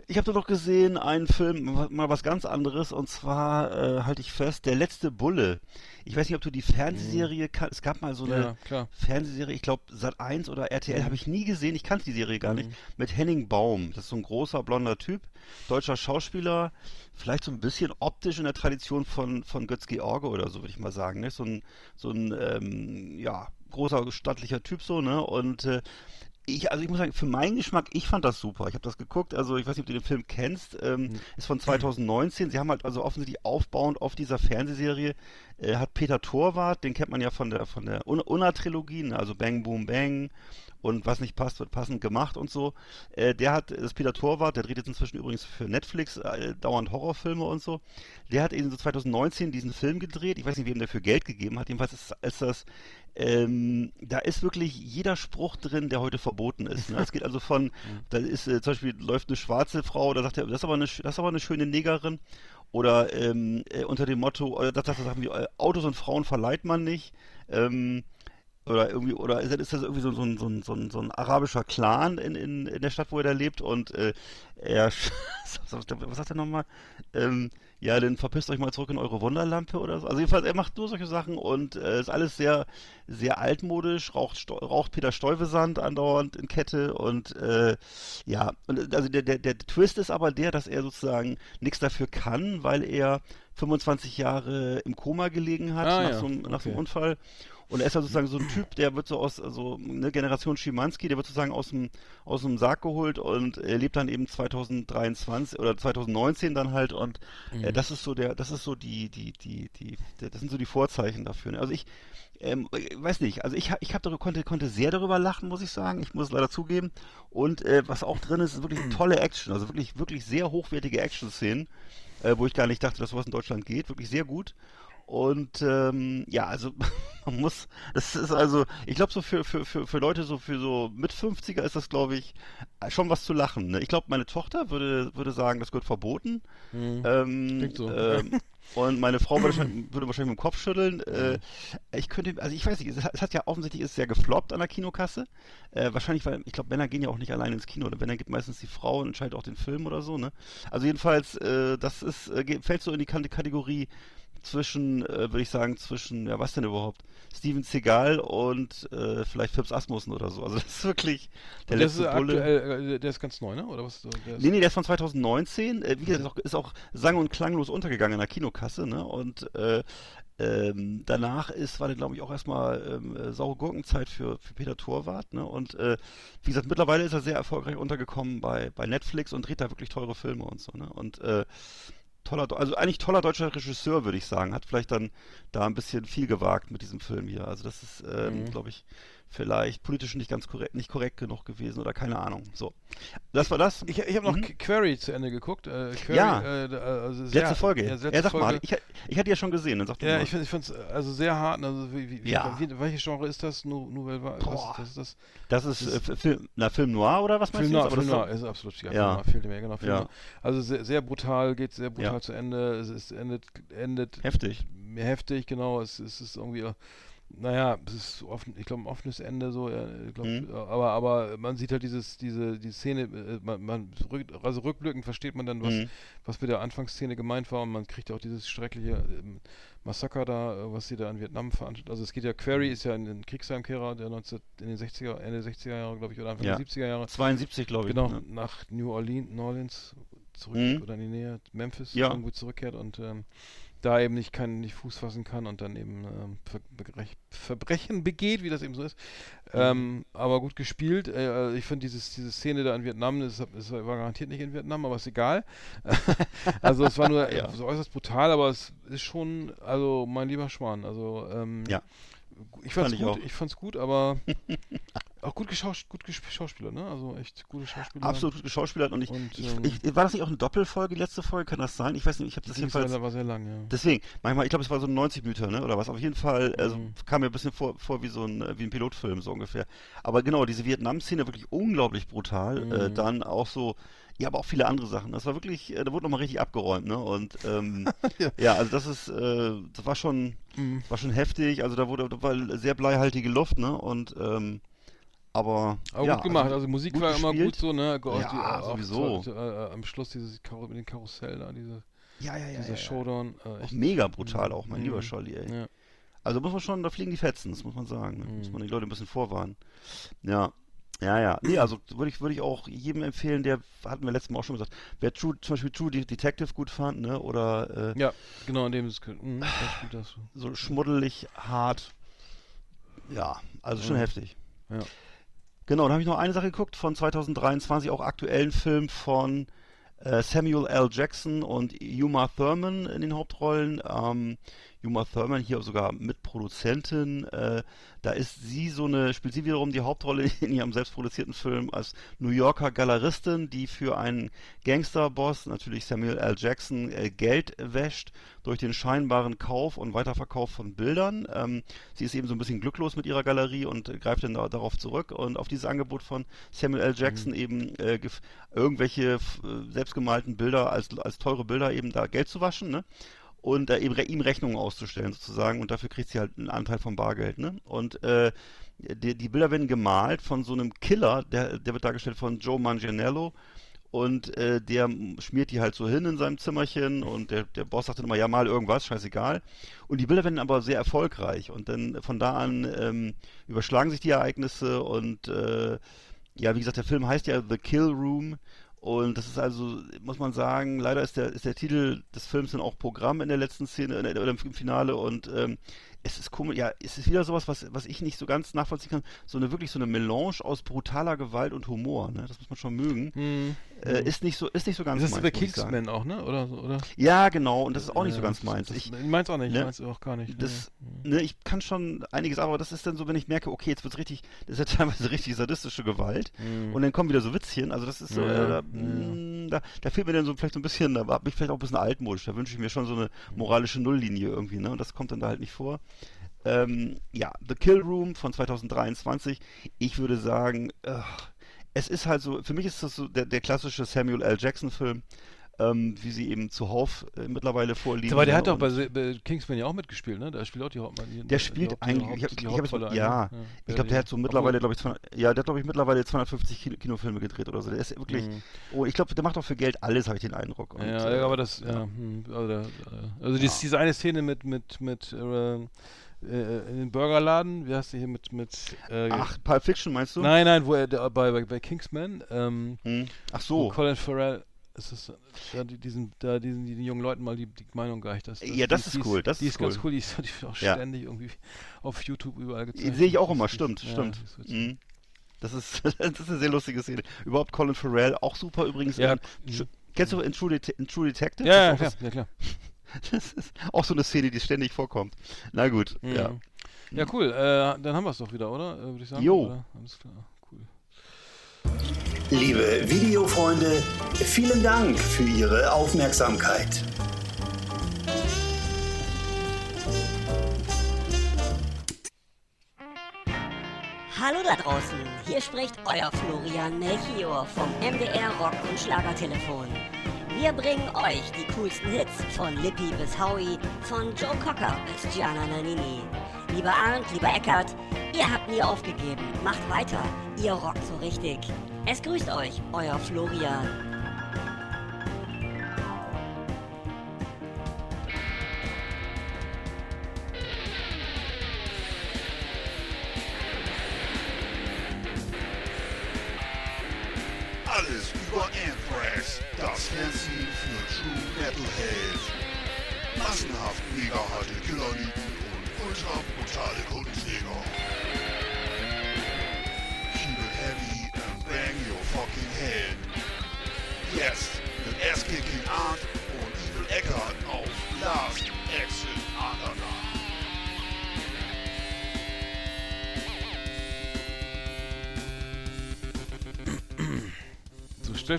Ich habe da noch gesehen einen Film, mal was ganz anderes, und zwar äh, halte ich fest, Der letzte Bulle. Ich weiß nicht, ob du die Fernsehserie kan- Es gab mal so eine Ja. Fernsehserie, ich glaube Sat 1 oder RTL, habe ich nie gesehen, ich kannte die Serie gar nicht, mit Henning Baum. Das ist so ein großer blonder Typ, deutscher Schauspieler, vielleicht so ein bisschen optisch in der Tradition von, von Götz George oder so, würde ich mal sagen. Ne? So ein, so ein ähm, ja, großer, stattlicher Typ so, ne? Und äh, ich, also ich muss sagen, für meinen Geschmack, ich fand das super. Ich habe das geguckt, also ich weiß nicht, ob du den Film kennst, ähm, ist von 2019. Sie haben halt also offensichtlich aufbauend auf dieser Fernsehserie, äh, hat Peter Torwart, den kennt man ja von der von der Un- Unna-Trilogie, ne? also Bang Boom Bang und was nicht passt, wird passend gemacht und so. Äh, der hat, das ist Peter Torwart, der dreht jetzt inzwischen übrigens für Netflix äh, dauernd Horrorfilme und so. Der hat eben so 2019 diesen Film gedreht. Ich weiß nicht, wem der für Geld gegeben hat. Jedenfalls ist, ist das, ähm, da ist wirklich jeder Spruch drin, der heute verboten ist. Ne? Es geht also von, da ist äh, zum Beispiel läuft eine schwarze Frau, da sagt er, das ist aber eine, das ist aber eine schöne Negerin. Oder ähm, äh, unter dem Motto, oder das, das sagen wir, äh, Autos und Frauen verleiht man nicht. Ähm, oder irgendwie, oder ist das, irgendwie so, so, ein- so, so, ein- so ein arabischer Clan in, in, in der Stadt, wo er da lebt und äh, er, was sagt er nochmal? Ähm, ja, dann verpisst euch mal zurück in eure Wunderlampe oder so. Also jedenfalls, er macht nur solche Sachen und äh, ist alles sehr, sehr altmodisch, raucht, Sto- raucht Peter Stuyvesant andauernd in Kette und äh, ja, und äh, also der, der, der Twist ist aber der, dass er sozusagen nichts dafür kann, weil er 25 Jahre im Koma gelegen hat Ah, nach, ja. so, einem- nach so einem Okay. Unfall. Und er ist ja sozusagen so ein Typ, der wird so aus, also eine Generation Schimanski, der wird sozusagen aus dem, aus dem Sarg geholt und er lebt dann eben 2023 oder 2019 dann halt und Mhm. äh, das ist so der, das ist so die, die, die, die, das sind so die Vorzeichen dafür. Ne? Also ich, ähm, weiß nicht, also ich, ich hab darüber, konnte, konnte sehr darüber lachen, muss ich sagen. Ich muss es leider zugeben. Und äh, was auch drin ist, ist wirklich tolle Action, also wirklich, wirklich sehr hochwertige Action-Szenen, äh, wo ich gar nicht dachte, dass sowas in Deutschland geht. Wirklich sehr gut. Und ähm, ja, also man muss, das ist also, ich glaube so für, für, für, für Leute so für so mit 50er ist das, glaube ich, schon was zu lachen. Ne? Ich glaube, meine Tochter würde, würde sagen, das gehört verboten. Ähm, Hm. Klingt so. ähm, und meine Frau würde wahrscheinlich, würde wahrscheinlich mit dem Kopf schütteln. Äh, ich könnte, also ich weiß nicht, es hat, es hat ja offensichtlich ist sehr gefloppt an der Kinokasse. Äh, wahrscheinlich, weil ich glaube, Männer gehen ja auch nicht allein ins Kino. Oder Männer geht meistens die Frau und entscheidet auch den Film oder so. Ne? Also jedenfalls, äh, das ist äh, fällt so in die Kategorie zwischen, äh, würde ich sagen, zwischen, ja, was denn überhaupt? Steven Seagal und äh, vielleicht Phipps Asmussen oder so. Also das ist wirklich der das ist letzte Bulle. aktuell, äh, der ist ganz neu, ne? Oder was? Der ist, Nee, nee, der ist von 2019. Äh, wie gesagt, ist auch, ist auch sang- und klanglos untergegangen in der Kinokasse, ne? Und äh, ähm, danach ist, war der, glaube ich, auch erstmal ähm, äh, saure Gurkenzeit für, für Peter Torwart, ne? Und äh, wie gesagt, mittlerweile ist er sehr erfolgreich untergekommen bei, bei Netflix und dreht da wirklich teure Filme und so, ne? Und äh, toller, also eigentlich toller deutscher Regisseur, würde ich sagen. Hat vielleicht dann da ein bisschen viel gewagt mit diesem Film hier. Also das ist, ähm, Mhm. glaube ich, vielleicht politisch nicht ganz korrekt, nicht korrekt genug gewesen oder keine Ahnung. So. Das war das. ich ich habe noch Mhm. Qu- Query zu Ende geguckt. Äh, Query, Ja. Äh, da- also Letzte sehr- Folge. Ja, Ja, letzte sag Folge. mal, ich, ich hatte ja schon gesehen, dann sag Ja, mal. ich finde es also sehr hart. Also wie, wie, Ja. wie, welches Genre ist das? Nouvelle Vague? Boah. Was, das ist das ist äh, Film, na, Film Noir oder was das? meinst Film du Noir, Film das Noir ist absolut, ja, Ja. Film Noir genau. Film Ja. Noir. Also sehr, sehr brutal, geht sehr brutal Ja. zu Ende. Es ist endet, endet heftig. mehr heftig, genau. Es, es ist irgendwie, äh, naja, es ist offen, ich glaube ein offenes Ende so, glaub, Mhm. aber aber man sieht halt dieses, diese, die Szene, äh, man, man rück, also rückblickend versteht man dann, was, Mhm. was mit der Anfangsszene gemeint war und man kriegt auch dieses schreckliche ähm, Massaker da, äh, was sie da in Vietnam veranstaltet. Also es geht ja, Query ist ja ein, ein Kriegsheimkehrer, der 19, in den 60er, Ende der 60er Jahre, glaube ich, oder Anfang Ja. der 70er Jahre 72, glaube ich. genau, ne? nach New Orleans, New Orleans zurück Mhm. oder in die Nähe Memphis Ja. irgendwo zurückkehrt und ähm, da eben nicht kann, nicht Fuß fassen kann und dann eben ähm, Ver Begrech- Verbrechen begeht, wie das eben so ist. Mhm. Ähm, aber gut gespielt. Äh, ich finde diese Szene da in Vietnam, das, das war garantiert nicht in Vietnam, aber ist egal. also es war nur Ja. so äußerst brutal, aber es ist schon, also mein lieber Schwan. Also ähm, Ja. ich fand's Fand ich gut, auch. ich fand's gut, aber auch gut, geschaus gut Schauspieler, ne? Also echt gute Schauspieler. Absolut gut geschauspielert und ich, Und, ich, ähm, ich, war das nicht auch eine Doppelfolge, die letzte Folge? Kann das sein? Ich weiß nicht, ich habe das jedenfalls. war, war sehr lang, ja. Deswegen, manchmal, ich glaube, es war so ein 90 Meter, ne? Oder was? Auf jeden Fall, also Mhm. kam mir ein bisschen vor, vor wie so ein, äh, wie ein Pilotfilm, so ungefähr. Aber genau, diese Vietnam-Szene wirklich unglaublich brutal. Äh, Mhm. dann auch so, ja, aber auch viele andere Sachen. Das war wirklich, äh, da wurde nochmal richtig abgeräumt, ne? Und ähm, Ja. ja. also das ist, äh, das war schon, Mhm. war schon heftig. Also da wurde, da war sehr bleihaltige Luft, ne? Und ähm, Aber, Aber ja, gut gemacht, also, Musik gut war immer gespielt. gut so, ne? Auch Ja, auch sowieso. toll, äh, äh, am Schluss dieses Karo mit dem Karussell da, diese, ja, ja, ja, dieser ja, ja. Showdown. Äh, Auch echt, mega brutal auch, mein Mhm. lieber Scholli, ey. ja. Also muss man schon, da fliegen die Fetzen, das muss man sagen. Ne? Mhm. Muss man die Leute ein bisschen vorwarnen. Ja. Ja, ja. Nee, also würde ich, würde ich auch jedem empfehlen, der, hatten wir letztes Mal auch schon gesagt, wer True, zum Beispiel True De- Detective gut fand, ne? Oder äh, ja, genau, in dem ist es. Mhm, das das. so schmuddelig, hart. Ja, also schon Mhm. heftig. Ja. Genau, dann habe ich noch eine Sache geguckt von 2023, auch aktuellen Film von äh, Samuel L. Jackson und Uma Thurman in den Hauptrollen. Ähm, Uma Thurman hier sogar Mitproduzentin. Äh, da ist sie so eine, spielt sie wiederum die Hauptrolle in ihrem selbstproduzierten Film als New Yorker Galeristin, die für einen Gangsterboss, natürlich Samuel L. Jackson, äh, Geld wäscht durch den scheinbaren Kauf und Weiterverkauf von Bildern. Ähm, sie ist eben so ein bisschen glücklos mit ihrer Galerie und greift dann da, darauf zurück und auf dieses Angebot von Samuel L. Jackson eben äh, irgendwelche selbstgemalten Bilder als, als teure Bilder eben da Geld zu waschen, ne? Und äh, eben ihm Rechnungen auszustellen sozusagen und dafür kriegt sie halt einen Anteil vom Bargeld, ne? Und äh, die, die Bilder werden gemalt von so einem Killer, der, der wird dargestellt von Joe Manganiello und äh, der schmiert die halt so hin in seinem Zimmerchen und der, der Boss sagt dann immer, ja, mal irgendwas, scheißegal. Und die Bilder werden aber sehr erfolgreich und dann von da an ähm, überschlagen sich die Ereignisse und äh, ja, wie gesagt, der Film heißt ja The Kill Room und das ist also, muss man sagen, leider ist der, ist der Titel des Films dann auch Programm in der letzten Szene äh, oder im Finale und ähm, es ist komisch, ja, es ist wieder sowas, was, was ich nicht so ganz nachvollziehen kann, so eine wirklich so eine Melange aus brutaler Gewalt und Humor, ne? Das muss man schon mögen. Mhm. Äh, ist nicht so, ist nicht so ganz Das ist meins, muss ich sagen. Kingsman auch, ne? Oder, oder? Ja, genau, und das ist auch nicht so ganz das- meins. Das, Ich, meins auch nicht, ne? meins auch gar nicht. das, nee. ne, ich kann schon einiges, aber das ist dann so, wenn ich merke, okay, jetzt wird's richtig, das ist ja teilweise richtig sadistische Gewalt. Mhm. Und dann kommen wieder so Witzchen, also das ist so, Ja, äh, da, mh, da, da fehlt mir dann so vielleicht so ein bisschen, da bin ich vielleicht auch ein bisschen altmodisch, da wünsche ich mir schon so eine moralische Nulllinie irgendwie, ne? Und das kommt dann da halt nicht vor. Ähm, ja, The Kill Room von 2023, ich würde sagen, ach, es ist halt so, für mich ist das so der, der klassische Samuel L. Jackson-Film, ähm, wie sie eben zuhauf äh, mittlerweile vorliegen. Aber der hat doch bei, bei Kingsman ja auch mitgespielt, ne? Der spielt auch die Hauptmann. Der die spielt eigentlich, ich, hab- habe jetzt, Hauptrolle mit- ja, ich glaube, der hat so mittlerweile, glaube ich, 200, ja, der hat, glaube ich, mittlerweile 250 Kino, Kinofilme gedreht oder so. Der ist wirklich, Mhm. oh, ich glaube, der macht auch für Geld alles, habe ich den Eindruck. Und, Ja, äh, ja, aber das, ja, hm, also, der, äh, also dies, diese eine Szene mit, mit, mit, äh, äh, in den Burgerladen, wie heißt die hier mit, mit, äh, Ach, Pulp Fiction meinst du? nein, nein, wo er, der, bei, bei, bei Kingsman, ähm, Hm. Ach so. Colin Farrell, ist das, da, die, diesen, da, diesen, die, den jungen Leuten mal die, die Meinung gereicht, dass, dass Ja, das die, ist die cool, das die ist ist ganz cool. cool, die ist, die auch Ja. ständig irgendwie auf YouTube überall gezeigt. Sehe ich auch immer, ist- stimmt, ja, stimmt. das ist. Mhm. Das ist, ist eine sehr lustige Szene. Überhaupt Colin Farrell, auch super übrigens. Ja, Tru- Kennst du in True, Det in True Detective? Ja, ja, klar, ist ja, klar. das ist auch so eine Szene, die ständig vorkommt. Na gut, Mhm. ja. Ja, cool. Äh, dann haben wir es doch wieder, oder? Äh, Würde ich sagen. Jo. Oder? Alles klar. Cool. Liebe Videofreunde, vielen Dank für Ihre Aufmerksamkeit. Hallo da draußen, hier spricht euer Florian Melchior vom MDR Rock und Schlagertelefon. Wir bringen euch die coolsten Hits von Lippi bis Howie, von Joe Cocker bis Gianna Nannini. Lieber Arndt, lieber Eckart, ihr habt nie aufgegeben, macht weiter, ihr rockt so richtig. Es grüßt euch, euer Florian.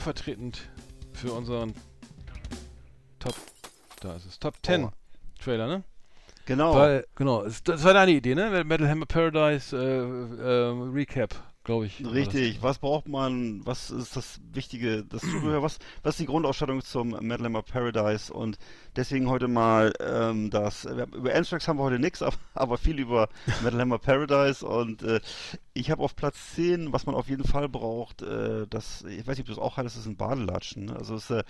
Stellvertretend für unseren Top, da ist es, Top 10 Oh. Trailer, ne? Genau. Weil, genau, das war deine Idee, ne? Metal Hammer Paradise äh, äh, Recap glaube ich. Richtig, was braucht man, was ist das Wichtige, das Zubehör, was, was ist die Grundausstattung zum Metal Hammer Paradise und deswegen heute mal ähm, das, haben- über Anthrax haben wir heute nichts, aber, aber viel über Metal Hammer Paradise und äh, ich habe auf Platz 10, was man auf jeden Fall braucht, äh, das, ich weiß nicht, ob du es auch hattest, das sind Badelatschen, ne? also es ist äh,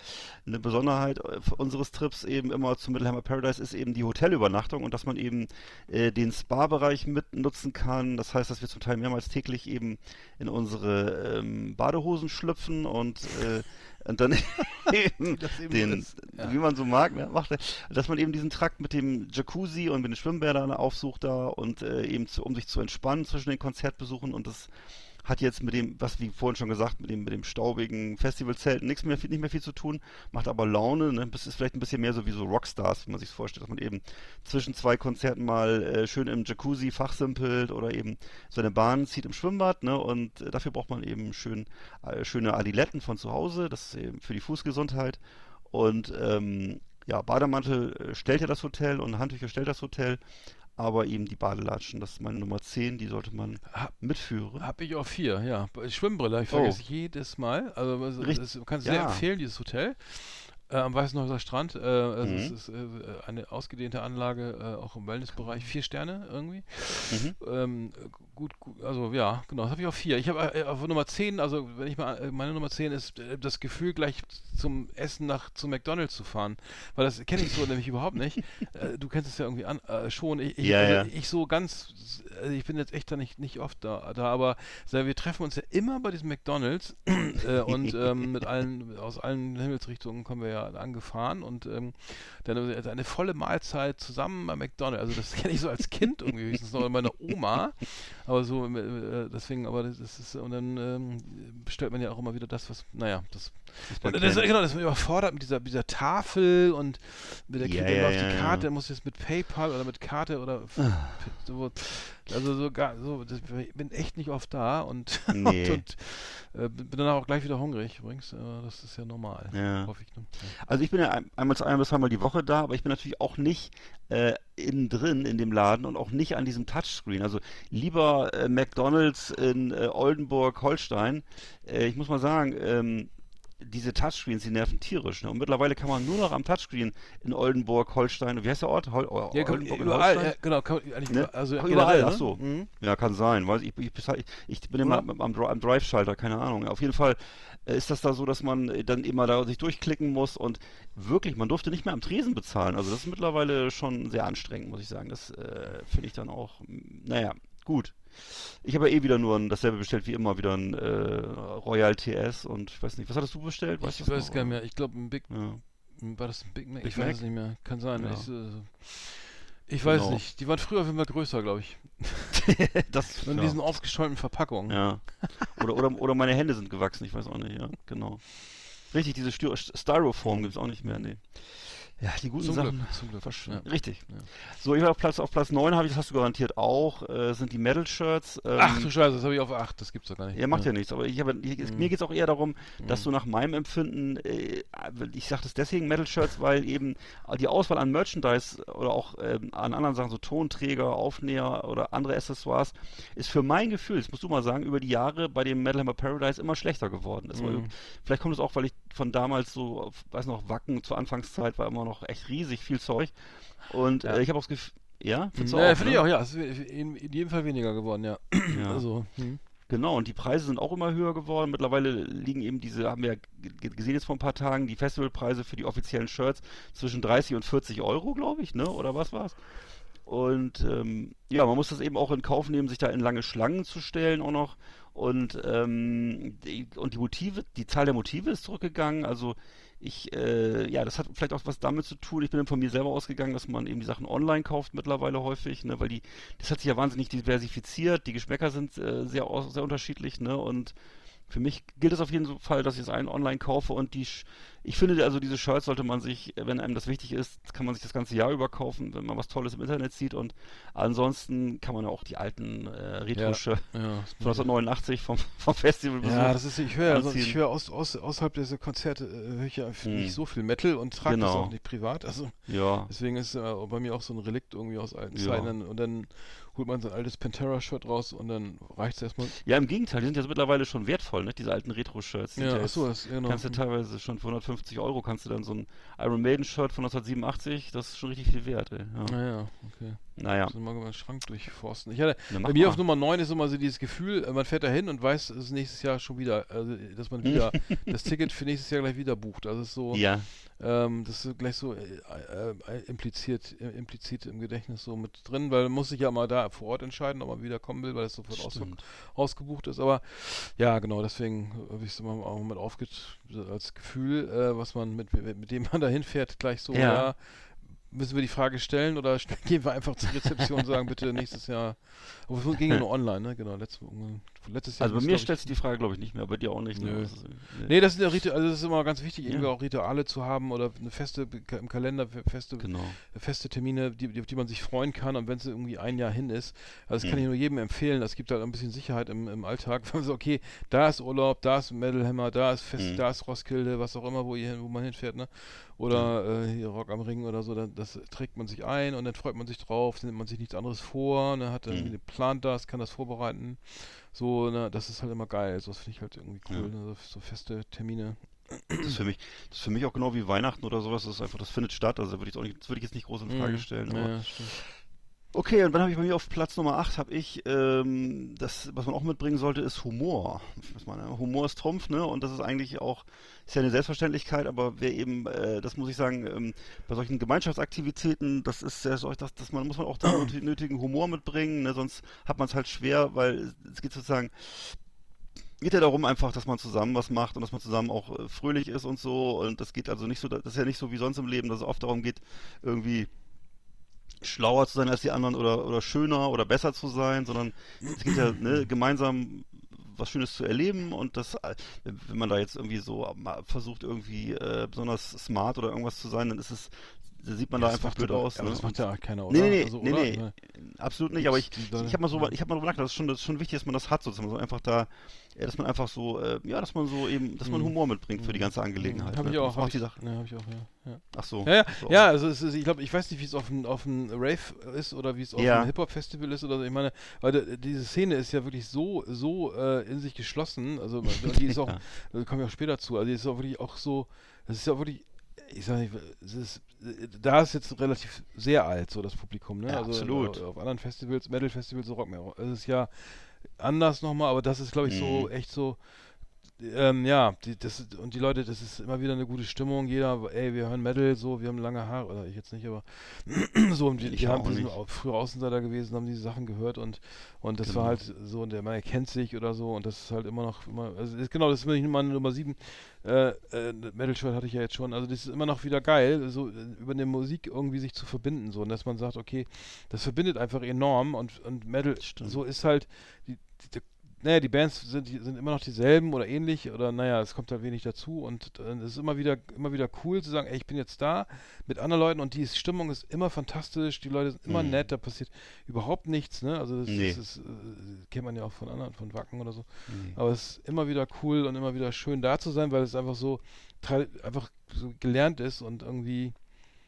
eine Besonderheit äh, unseres Trips eben immer zum Metal Hammer Paradise ist eben die Hotelübernachtung und dass man eben äh, den Spa-Bereich mit nutzen kann, das heißt, dass wir zum Teil mehrmals täglich eben in unsere ähm, Badehosen schlüpfen und, äh, und dann eben eben den, ja. wie man so mag, ne, macht, dass man eben diesen Trakt mit dem Jacuzzi und mit den Schwimmbädern aufsucht da und äh, eben zu, um sich zu entspannen zwischen den Konzertbesuchen und das hat jetzt mit dem, was wie vorhin schon gesagt, mit dem, mit dem staubigen Festivalzelt nichts mehr, viel- nicht mehr viel zu tun, macht aber Laune, ne? Ist vielleicht ein bisschen mehr so wie so Rockstars, wie man sich vorstellt, dass man eben zwischen zwei Konzerten mal äh, schön im Jacuzzi fachsimpelt oder eben seine Bahn zieht im Schwimmbad, ne? Und äh, dafür braucht man eben schön, äh, schöne Adiletten von zu Hause, das ist eben für die Fußgesundheit. Und ähm, ja, Bademantel äh, stellt ja das Hotel und Handtücher stellt das Hotel, aber eben die Badelatschen, das ist meine Nummer 10, die sollte man mitführen. Hab ich auch vier, ja. Schwimmbrille, ich Oh. vergesse jedes Mal. Also Richt- das kannst du sehr ja. empfehlen, dieses Hotel. Äh, am Weißenhäuser Strand. Äh, also Mhm. Es ist äh, eine ausgedehnte Anlage, äh, auch im Wellnessbereich. Vier Sterne irgendwie. Mhm. Ähm, gut, gut, also ja, genau, das habe ich auch vier. Ich habe äh, auf Nummer 10, also wenn ich mal, äh, meine Nummer 10 ist das Gefühl, gleich zum Essen nach zu McDonalds zu fahren. Weil das kenne ich so nämlich überhaupt nicht. Du kennst es ja irgendwie an, äh, schon. Ich, ich, Ja, also ja. ich so ganz, also ich bin jetzt echt da nicht, nicht oft da, da aber so, wir treffen uns ja immer bei diesem McDonalds und ähm, mit allen, aus allen Himmelsrichtungen kommen wir ja angefahren und ähm, dann also eine volle Mahlzeit zusammen bei McDonalds. Also das kenne ich so als Kind irgendwie höchstens noch bei meiner Oma. Aber so, äh, deswegen, aber das ist, und dann ähm, bestellt man ja auch immer wieder das, was, naja, das, und das, genau, das ist überfordert mit dieser, dieser Tafel und mit der Ja, ja, auf ja, die ja. Karte, muss jetzt mit PayPal oder mit Karte oder so, also so gar, so, das, ich bin echt nicht oft da und, Nee. und, und äh, bin danach auch gleich wieder hungrig übrigens, äh, das ist ja normal, Ja. hoffe ich. Ne? Also ich bin ja ein, einmal, ein bis zweimal die Woche da, aber ich bin natürlich auch nicht äh, innen drin in dem Laden und auch nicht an diesem Touchscreen. Also lieber äh, McDonalds in äh, Oldenburg, Holstein. Äh, ich muss mal sagen, ähm, diese Touchscreens, die nerven tierisch. Ne? Und mittlerweile kann man nur noch am Touchscreen in Oldenburg, Holstein, wie heißt der Ort? Hol Ja, Oldenburg überall, Holstein? ja, genau, kann, eigentlich Ne? also Ach, überall, ach ne? so. Mhm. Ja, kann sein. Weiß ich, ich, ich, ich bin immer am, am, am Drive-Schalter, keine Ahnung. Auf jeden Fall äh, ist das da so, dass man äh, dann immer da sich durchklicken muss und wirklich, man durfte nicht mehr am Tresen bezahlen. Also das ist mittlerweile schon sehr anstrengend, muss ich sagen. Das äh, finde ich dann auch, naja, gut. Ich habe ja eh wieder nur ein, dasselbe bestellt wie immer, wieder ein äh, Royal TS und ich weiß nicht, was hattest du bestellt? Weißt Ich weiß noch, gar nicht mehr, ich glaube ein Big, Ja. war das ein Big Mac? Big ich weiß Mac? es nicht mehr, kann sein. Ja. Ich, äh, ich weiß Genau. nicht, die waren früher auf jeden Fall größer, glaube ich. das, In ja. diesen aufgeschäumten Verpackungen. Ja. Oder, oder, oder meine Hände sind gewachsen, ich weiß auch nicht, ja, genau. Richtig, diese Styro Styroform gibt es auch nicht mehr, nee. Ja, die guten Zum Sachen. Glück, zum Glück. Ja. Richtig. Ja. So, ich war auf Platz, auf Platz 9 habe ich, das hast du garantiert auch, äh, sind die Metal-Shirts. Ähm, Ach du Scheiße, das habe ich auf 8, das gibt's doch gar nicht. ja, macht ja, nichts, aber ich habe, ich, Mhm. mir geht es auch eher darum, dass du nach meinem Empfinden, äh, ich sage das deswegen Metal-Shirts, weil eben die Auswahl an Merchandise oder auch ähm, an anderen Sachen, so Tonträger, Aufnäher oder andere Accessoires, ist für mein Gefühl, das musst du mal sagen, über die Jahre bei dem Metal Hammer Paradise immer schlechter geworden. War, Mhm. vielleicht kommt es auch, weil ich von damals so, auf- weiß noch, Wacken zur Anfangszeit war immer noch echt riesig viel Zeug. Und Ja. äh, ich habe auch das Gefühl, ja, findest du Ja, auch, finde ne? ich auch, ja. Es ist in, in jedem Fall weniger geworden, ja. Ja. Also, hm. Genau, und die Preise sind auch immer höher geworden. Mittlerweile liegen eben diese, haben wir ja gesehen jetzt vor ein paar Tagen, die Festivalpreise für die offiziellen Shirts zwischen 30 und 40 Euro, glaube ich, ne? Oder was war's? Und ähm, ja, man muss das eben auch in Kauf nehmen, sich da in lange Schlangen zu stellen auch noch. Und, ähm, die, und die Motive, die Zahl der Motive ist zurückgegangen. Also ich, äh, ja, das hat vielleicht auch was damit zu tun. Ich bin von mir selber ausgegangen, dass man eben die Sachen online kauft mittlerweile häufig, ne, weil die, das hat sich ja wahnsinnig diversifiziert. Die Geschmäcker sind äh, sehr, sehr unterschiedlich, ne, und für mich gilt es auf jeden Fall, dass ich es einen online kaufe und die, Ich finde, also diese Shirts sollte man sich, wenn einem das wichtig ist, kann man sich das ganze Jahr über kaufen, wenn man was Tolles im Internet sieht. Und ansonsten kann man ja auch die alten äh, Retro-Shirts Ja, von 1989 vom, vom Festival Ja, das ist, ich höre ja, sonst- ich höre aus, aus, außerhalb dieser Konzerte äh, höre ich ja Hm. nicht so viel Metal und trage das Genau. auch nicht privat. Also Ja. deswegen ist äh, bei mir auch so ein Relikt irgendwie aus alten Ja. Zeiten und dann holt man so ein altes Pantera-Shirt raus und dann reicht es erstmal. Ja, im Gegenteil, die sind jetzt mittlerweile schon wertvoll, ne? Diese alten Retro-Shirts. Ja, achso, das- genau. Kannst du teilweise schon für 150 Euro kannst du dann so ein Iron Maiden-Shirt von 1987, das ist schon richtig viel wert, ey. Ja. Naja, okay. Naja. Muss mal meinen Schrank durchforsten. Ich hatte, Na, mach bei mir mal. auf Nummer 9 ist immer so dieses Gefühl, äh, man fährt da hin und weiß, es ist nächstes Jahr schon wieder, also, dass man wieder das Ticket für nächstes Jahr gleich wieder bucht. Also ist so, Ja. ähm, das ist gleich so äh, äh, äh, impliziert, äh, implizit im Gedächtnis so mit drin, weil man muss sich ja mal da vor Ort entscheiden, ob man wieder kommen will, weil es sofort Stimmt. ausgebucht ist. Aber ja, genau, deswegen habe ich es immer auch mit aufge als Gefühl, äh, was man mit, mit, mit dem man da hinfährt, gleich so, Ja. ja. Müssen wir die Frage stellen oder gehen wir einfach zur Rezeption und sagen, bitte nächstes Jahr. Aber es ging ja nur online, ne? Genau, letztes, letztes Jahr. Also bei mir stellt sich die Frage, glaube ich, nicht mehr, bei dir auch nicht. Ne? Nö. Das ist, nee. Nee, das sind ja Rituale, also das ist immer ganz wichtig, Ja. irgendwie auch Rituale zu haben oder eine feste im Kalender, fe- feste, Genau. feste Termine, die, auf die man sich freuen kann und wenn es irgendwie ein Jahr hin ist. Also das kann Mhm. ich nur jedem empfehlen. Das gibt halt ein bisschen Sicherheit im, im Alltag. Wenn man so, okay, da ist Urlaub, da ist Metal Hammer, da ist Fest, Mhm. da ist Roskilde, was auch immer, wo, ihr, hin- wo man hinfährt, ne? Oder äh, hier Rock am Ring oder so, dann, das trägt man sich ein und dann freut man sich drauf, dann nimmt man sich nichts anderes vor, ne, hat dann Mhm. einen Plan das, kann das vorbereiten. So, ne, das ist halt immer geil. So, das finde ich halt irgendwie cool, Ja. ne? so, so feste Termine. Das ist für mich, das ist für mich auch genau wie Weihnachten oder sowas. Das ist einfach, das findet statt. Also würde ich auch nicht, das würde ich jetzt nicht groß in Frage Mhm. stellen. Ja, aber- ja, stimmt. Okay, und dann habe ich bei mir auf Platz Nummer 8 habe ich, ähm, das, was man auch mitbringen sollte, ist Humor. Was man, ne? Humor ist Trumpf, ne? Und das ist eigentlich auch, ist ja eine Selbstverständlichkeit, aber wer eben, äh, das muss ich sagen, ähm, bei solchen Gemeinschaftsaktivitäten, das ist ja so, das, das man muss man auch den nöti- nötigen Humor mitbringen, ne? Sonst hat man es halt schwer, weil es geht sozusagen geht ja darum einfach, dass man zusammen was macht und dass man zusammen auch äh, fröhlich ist und so. Und das geht also nicht so, das ist ja nicht so wie sonst im Leben, dass es oft darum geht, irgendwie schlauer zu sein als die anderen oder, oder schöner oder besser zu sein, sondern es geht ja ne, gemeinsam was Schönes zu erleben und das, wenn man da jetzt irgendwie so versucht irgendwie äh, besonders smart oder irgendwas zu sein, dann ist es, da sieht man da Das einfach blöd aus. aber ne? das macht ja keiner, Nee, oder? nee, Also, nee, oder? nee, Ja. absolut nicht, aber ich, Leute- ich habe mal so, ich habe mal drüber nachgedacht, das ist schon, das ist schon wichtig, dass man das hat, sozusagen, so einfach da, ja, dass man einfach so, äh, ja, dass man so eben, dass man Mhm. Humor mitbringt für die ganze Angelegenheit. Habe ne? ich auch. Das Hab macht ich, die Sache. Ja, habe ich auch, ja. ja. Ach so. Ja, ja, so. ja also es ist, ich glaube, ich weiß nicht, wie es auf dem auf Rave ist oder wie es auf Ja. einem Hip-Hop-Festival ist oder so. Ich meine, weil da- diese Szene ist ja wirklich so, so äh, in sich geschlossen. Also die ist auch, Ja. da kommen wir auch später zu, also die ist auch wirklich auch so, das ist ja wirklich, ich sag nicht, ist, da ist jetzt relativ sehr alt, so das Publikum, ne? Ja, also absolut. Auf anderen Festivals, Metal-Festivals, so Rock, es ist ja anders nochmal, aber das ist, glaube ich, so Mhm. echt so, ähm, ja, die, das, und die Leute, das ist immer wieder eine gute Stimmung. Jeder, ey, wir hören Metal, so, wir haben lange Haare, oder ich jetzt nicht, aber so, und die, Ich die haben auch die sind nicht. auch früher Außenseiter gewesen, haben diese Sachen gehört und, und das Genau. war halt so, und der man erkennt sich oder so, und das ist halt immer noch, immer, also ist, genau, das ist meine Nummer 7. Äh, äh, Metal Shirt hatte ich ja jetzt schon, also das ist immer noch wieder geil, so äh, über eine Musik irgendwie sich zu verbinden, so, und dass man sagt, okay, das verbindet einfach enorm und, und Metal, Stimmt. so ist halt, die, die, naja, die Bands sind, sind immer noch dieselben oder ähnlich oder naja, es kommt halt wenig dazu und äh, es ist immer wieder, immer wieder cool zu sagen, ey, ich bin jetzt da mit anderen Leuten und die Stimmung ist immer fantastisch, die Leute sind immer Mhm. nett, da passiert überhaupt nichts, ne? Also das, Nee. das ist, äh, kennt man ja auch von anderen, von Wacken oder so. Nee. Aber es ist immer wieder cool und immer wieder schön da zu sein, weil es einfach so einfach so gelernt ist und irgendwie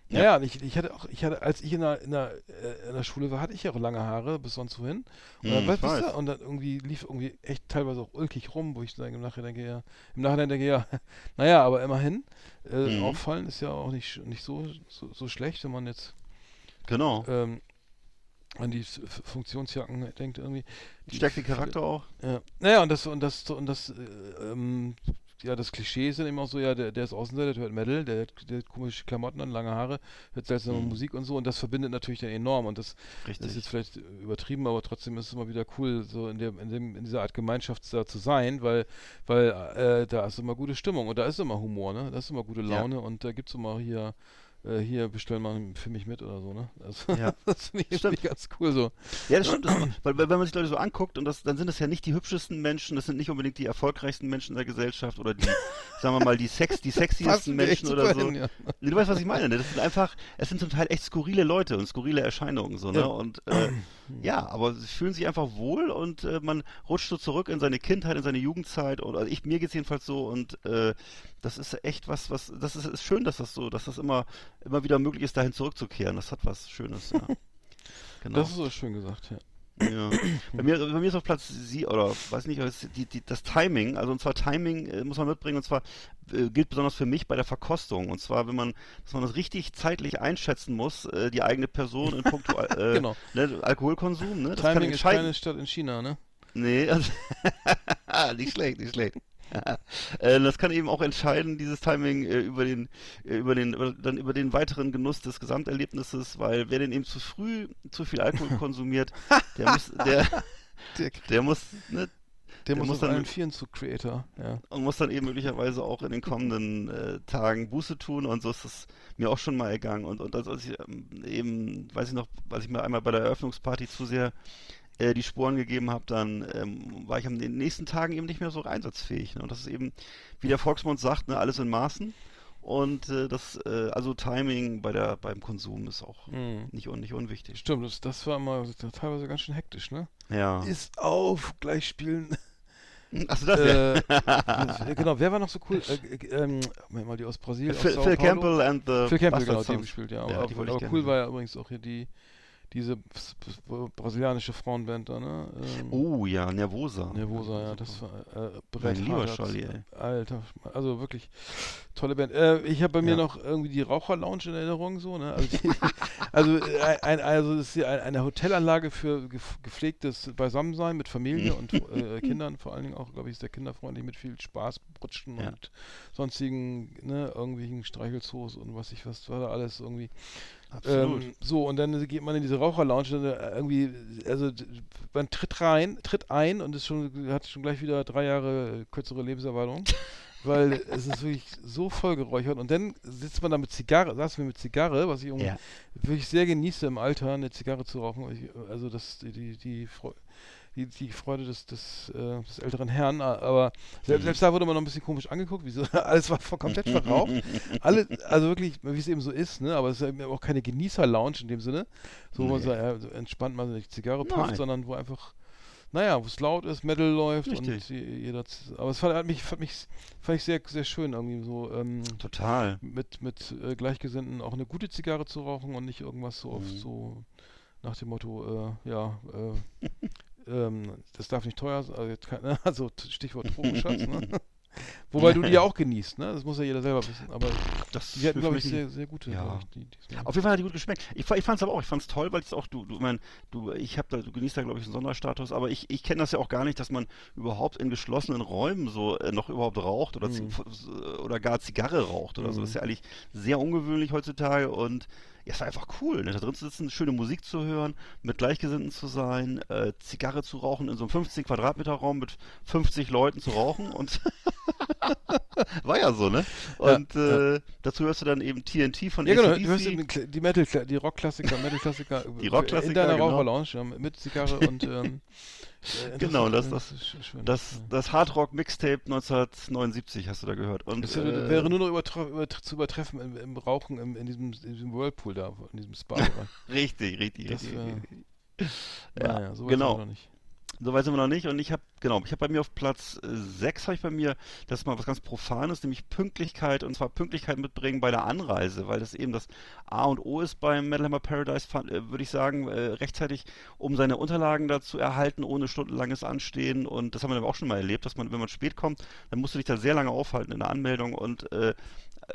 Ja. ja, ich, ich hatte auch, ich hatte, als ich in der, in der, äh, in der Schule war, hatte ich ja auch lange Haare bis sonst wohin. Und dann, ich weißt weiß. du, und dann irgendwie lief irgendwie echt teilweise auch ulkig rum, wo ich dann im Nachhinein denke, ja, im Nachhinein denke, ja, naja, aber immerhin, äh, Mhm. auffallen ist ja auch nicht, nicht so, so, so schlecht, wenn man jetzt Genau. ähm, an die Funktionsjacken denkt irgendwie. Die Stärkt den Charakter auch. Ja. Naja, und das, und das, und das, äh, ähm, ja, das Klischee ist dann auch so, ja, der, der ist Außenseiter, der hört Metal, der, hat- der hat komische Klamotten an, lange Haare, hört seltsame Mhm. Musik und so, und das verbindet natürlich dann enorm. Und das, das ist jetzt vielleicht übertrieben, aber trotzdem ist es immer wieder cool, so in, der, in, dem, in dieser Art Gemeinschaft da zu sein, weil, weil äh, da ist immer gute Stimmung und da ist immer Humor, ne? Da ist immer gute Ja. Laune und da gibt es immer hier äh, hier bestell mal für mich mit oder so, ne? Also, Ja. das finde ich, find ich ganz cool so. Ja, das stimmt. Das, weil, weil wenn man sich Leute so anguckt, und das, dann sind das ja nicht die hübschesten Menschen, das sind nicht unbedingt die erfolgreichsten Menschen in der Gesellschaft oder die, sagen wir mal, die, Sex, die sexiesten Menschen oder so. hin, ja. Du weißt, was ich meine. Ne? Das sind einfach, es sind zum Teil echt skurrile Leute und skurrile Erscheinungen so, ne? Ja. Und äh, ja, aber sie fühlen sich einfach wohl und äh, man rutscht so zurück in seine Kindheit, in seine Jugendzeit. Und also ich mir geht's jedenfalls so und äh, das ist echt was, was, das ist, ist schön, dass das so, dass das immer, immer wieder möglich ist, dahin zurückzukehren. Das hat was Schönes, ja. Genau. Das ist so schön gesagt, ja. Ja. Bei mir, bei mir ist auf Platz sie oder weiß nicht, die, die, das Timing, also und zwar Timing äh, muss man mitbringen und zwar äh, gilt besonders für mich bei der Verkostung und zwar wenn man, dass man das richtig zeitlich einschätzen muss, äh, die eigene Person in puncto äh, Genau. ne, Alkoholkonsum, ne? Das Timing ist keine Stadt in China, ne? Nee, also, nicht schlecht, nicht schlecht. Äh, das kann eben auch entscheiden, dieses Timing äh, über den, äh, über den, über, dann über den weiteren Genuss des Gesamterlebnisses, weil wer denn eben zu früh zu viel Alkohol konsumiert, der muss, der, Der, der muss, ne, der, der muss muss dann Vieren zu Creator, ja. und muss dann eben möglicherweise auch in den kommenden äh, Tagen Buße tun und so ist es mir auch schon mal ergangen und, und als, als ich ähm, eben, weiß ich noch, als ich mir einmal bei der Eröffnungsparty zu sehr äh, die Sporen gegeben habe, dann ähm, war ich an den nächsten Tagen eben nicht mehr so einsatzfähig. Ne? Und das ist eben, wie der Volksmund sagt, ne, alles in Maßen. Und äh, das, äh, also Timing bei der, beim Konsum ist auch Mhm. nicht, un, nicht unwichtig. Stimmt, das, das war immer teilweise ganz schön hektisch, ne? Ja. Ist auf, gleich spielen. Achso, das ja. äh, genau, wer war noch so cool? Äh, äh, ähm, mal, die aus Brasilien. aus Phil, Sao Phil. Campbell and the Phil Campbell, Bastard genau, die Sons. gespielt, ja. Ja, aber die wollte ich aber cool war ja übrigens auch hier die, diese brasilianische Frauenband da, ne? Ähm, Oh ja, Nervosa. Nervosa, ja, das war äh, Mein Brett lieber Hadertz. Scholli, ey. Alter, also wirklich tolle Band. Äh, ich habe bei mir Ja. noch irgendwie die Raucherlounge in Erinnerung, so, ne? Also, die, also, äh, ein, also das ist ein- eine Hotelanlage für gepflegtes Beisammensein mit Familie und äh, Kindern, vor allen Dingen auch, glaube ich, sehr kinderfreundlich mit viel Spaß, Brutschen Ja. und sonstigen, ne, irgendwelchen Streichelzoos und was ich was war da alles irgendwie. Absolut. Ähm, so, und dann geht man in diese Raucherlounge, dann, äh, irgendwie, also man tritt rein, tritt ein und ist schon, hat schon gleich wieder drei Jahre äh, kürzere Lebenserwartung. weil es ist wirklich so vollgeräuchert und dann sitzt man da mit Zigarre, saßen wir mit Zigarre, was ich irgendwie Ja. wirklich sehr genieße im Alter, eine Zigarre zu rauchen. Ich, also das, die, die, die, die, die Freude des, des, äh, des älteren Herrn, aber selbst, selbst da wurde man noch ein bisschen komisch angeguckt, wieso alles war komplett verraucht. Alle, also wirklich, wie es eben so ist, ne? Aber es ist eben auch keine Genießer-Lounge in dem Sinne, so wo man Nee. so, ja, so entspannt mal so die Zigarre Nein. pufft, sondern wo einfach, naja, wo es laut ist, Metal läuft und Richtig. je- jeder, aber es fand, hat mich, fand mich, fand ich sehr, sehr schön irgendwie so, ähm, Total. mit, mit äh, Gleichgesinnten auch eine gute Zigarre zu rauchen und nicht irgendwas so Mhm. oft so nach dem Motto, äh, ja, äh, ähm, das darf nicht teuer sein, also, also Stichwort Drogenschatz, ne? Wobei du die ja auch genießt, ne? Das muss ja jeder selber wissen, aber Das die hatten, ist glaube ich, sehr, sehr gute, Ja. ich, die, diesmal. Auf jeden Fall hat die gut geschmeckt. Ich, ich fand es aber auch, ich fand es toll, weil es auch, du, du, mein, du, ich habe da, du genießt da, glaube ich, einen Sonderstatus, aber ich, ich kenne das ja auch gar nicht, dass man überhaupt in geschlossenen Räumen so äh, noch überhaupt raucht oder, Mhm. oder gar Zigarre raucht oder so. Das ist ja eigentlich sehr ungewöhnlich heutzutage und ja, es war einfach cool, ne? da drin zu sitzen, schöne Musik zu hören, mit Gleichgesinnten zu sein, äh, Zigarre zu rauchen, in so einem 50 Quadratmeter Raum mit 50 Leuten zu rauchen und war ja so, ne? Und Ja, äh, dazu hörst du dann eben TNT von Ja, genau, AC/DC. du hörst eben die, Metal, die Rockklassiker, Metal-Klassiker Die Rockklassiker, in deiner genau. Raucherlounge ja, mit Zigarre und ähm, äh, Genau, das- das-. Das, das Hardrock Mixtape 1979 hast du da gehört. Und Das äh, wäre nur noch übertre über, zu übertreffen im, im Rauchen im, in, diesem, in diesem Whirlpool da, in diesem Spa. richtig, richtig, Das richtig. ja, Ja, naja, so weit genau. sind wir noch nicht. So weit sind wir noch nicht. Und ich habe, genau, ich habe bei mir auf Platz 6 habe ich bei mir, das ist mal was ganz Profanes, nämlich Pünktlichkeit und zwar Pünktlichkeit mitbringen bei der Anreise, weil das eben das A und O ist beim Metal Hammer Paradise, äh, würde ich sagen, äh, rechtzeitig, um seine Unterlagen da zu erhalten, ohne stundenlanges Anstehen. Und das haben wir aber auch schon mal erlebt, dass man, wenn man spät kommt, dann musst du dich da sehr lange aufhalten in der Anmeldung und äh,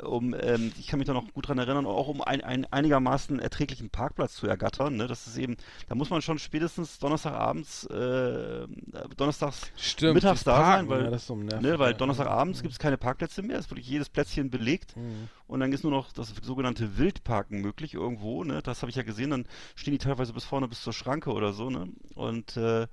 um, ähm, ich kann mich da noch gut dran erinnern, auch um ein, ein einigermaßen erträglichen Parkplatz zu ergattern. Ne? Das ist eben, da muss man schon spätestens Donnerstagabends, äh, Donnerstags Stimmt, mittags da sein, weil, ja, das ist so ne, weil ja. Donnerstagabends Mhm. gibt es keine Parkplätze mehr, ist wirklich jedes Plätzchen belegt Mhm. und dann ist nur noch das sogenannte Wildparken möglich irgendwo, ne? Das habe ich ja gesehen, dann stehen die teilweise bis vorne bis zur Schranke oder so, ne? Und äh,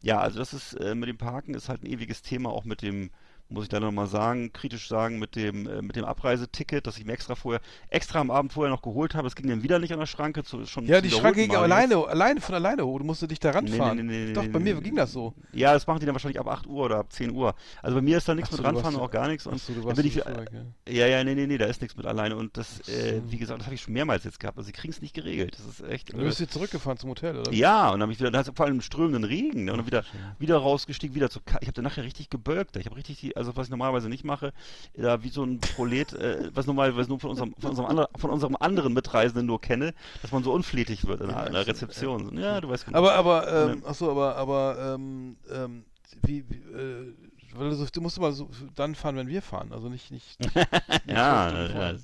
ja, also das ist äh, mit dem Parken ist halt ein ewiges Thema, auch mit dem muss ich dann nochmal sagen, kritisch sagen, mit dem, äh, mit dem Abreiseticket, das ich mir extra vorher, extra am Abend vorher noch geholt habe. Es ging dann wieder nicht an der Schranke. Zu, schon Ja, die Schranke ging jetzt. alleine, alleine von alleine hoch. Du musst dich da ranfahren. Nee, nee, nee, Doch, bei mir ging das so. Ja, das machen die dann wahrscheinlich ab 8 Uhr oder ab 10 Uhr. Also bei mir ist da nichts mit ranfahren, auch gar nichts. Und so, du warst bin ich, gell? ja, ja, nee, nee, nee, da ist nichts mit alleine. Und das, äh, wie gesagt, das habe ich schon mehrmals jetzt gehabt. Also sie kriegen es nicht geregelt. Das ist echt. Du äh, bist jetzt zurückgefahren zum Hotel, oder? ja, und dann habe ich wieder, dann vor allem im strömenden Regen, ne, und dann wieder, wieder rausgestiegen, wieder zu, ich habe dann nachher richtig gebölkt. Ich habe richtig die, also was ich normalerweise nicht mache, da wie so ein Prolet, äh, was normalerweise nur von unserem, von unserem, ander, von unserem anderen Mitreisenden nur kenne, dass man so unflätig wird in, der- in der Rezeption. Ja, du weißt genau. Aber, aber, ähm, achso, aber, aber, ähm, ähm, wie, wie äh, weil du, so- du musst immer so dann fahren, wenn wir fahren, also nicht, nicht, nicht, nicht ja, ja,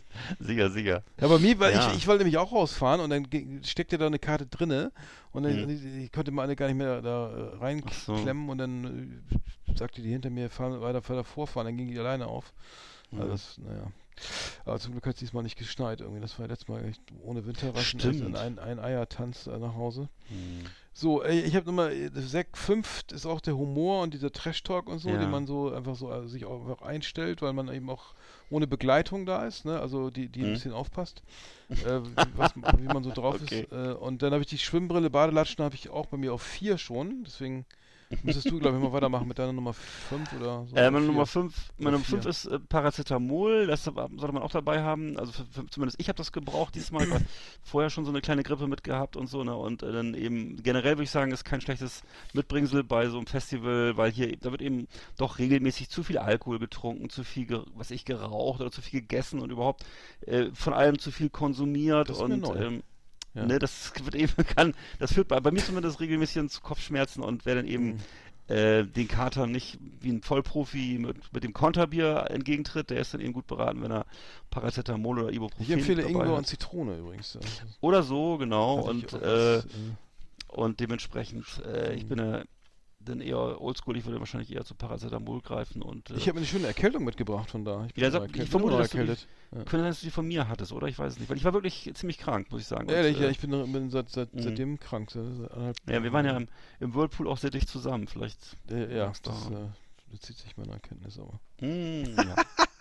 sicher, sicher. Ja, bei mir, weil Ja. ich, ich wollte nämlich auch rausfahren und dann ge- steckte da eine Karte drinne und dann Mhm. ich, ich konnte mal eine gar nicht mehr da äh, Ach so. reinklemmen und dann äh, sagte die hinter mir, fahren weiter, weiter vorfahren, dann ging die alleine auf. Also Mhm. das, naja. Aber zum Glück hat es diesmal nicht geschneit irgendwie. Das war letztes Mal echt ohne Winterreifen Stimmt. ein, ein Eiertanz äh, nach Hause. Hm. So, ich habe nochmal, Sek 5 ist auch der Humor und dieser Trash-Talk und so, Ja. den man so einfach so äh, sich auch einfach einstellt, weil man eben auch ohne Begleitung da ist, ne? Also die, die ein Mhm. bisschen aufpasst, äh, wie, was, wie man so drauf Okay. ist. Äh, und dann habe ich die Schwimmbrille, Badelatschen habe ich auch bei mir auf 4 schon, deswegen müsstest du, glaube ich, mal weitermachen mit deiner Nummer 5 oder so. Äh, meine. Nummer 5 meine Nummer vier. fünf ist äh, Paracetamol, das sollte man auch dabei haben. Also für, für, zumindest ich habe das gebraucht diesmal, weil vorher schon so eine kleine Grippe mitgehabt und so, ne? Und äh, dann eben generell würde ich sagen, ist kein schlechtes Mitbringsel bei so einem Festival, weil hier da wird eben doch regelmäßig zu viel Alkohol getrunken, zu viel, was ich geraucht oder zu viel gegessen und überhaupt äh, von allem zu viel konsumiert Das und ähm, Ja. ne, das wird eben kann, das führt bei, bei mir zumindest regelmäßig zu Kopfschmerzen und wer dann eben Mhm. äh, den Kater nicht wie ein Vollprofi mit, mit dem Konterbier entgegentritt, der ist dann eben gut beraten, wenn er Paracetamol oder Ibuprofen Ich empfehle Ingwer und Zitrone übrigens. Oder so, genau. Und, auch äh, äh, und dementsprechend, äh, ich bin ja dann eher oldschool, ich würde wahrscheinlich eher zu Paracetamol greifen und äh, ich habe eine schöne Erkältung mitgebracht von da. Ich bin Ja, sag- ich vermute, dass du die-. Ja. könnte sein, dass du die von mir hattest, oder? Ich weiß es nicht, weil ich war wirklich ziemlich krank, muss ich sagen. Und, Ehrlich, ja, äh, ich bin, bin seit, seit, Mhm. seitdem krank. Seit, ja, wir waren ja im, im Whirlpool auch sehr dicht zusammen, vielleicht. Äh, ja, das daran. äh, bezieht sich meiner Erkenntnis aber. Hm, ja.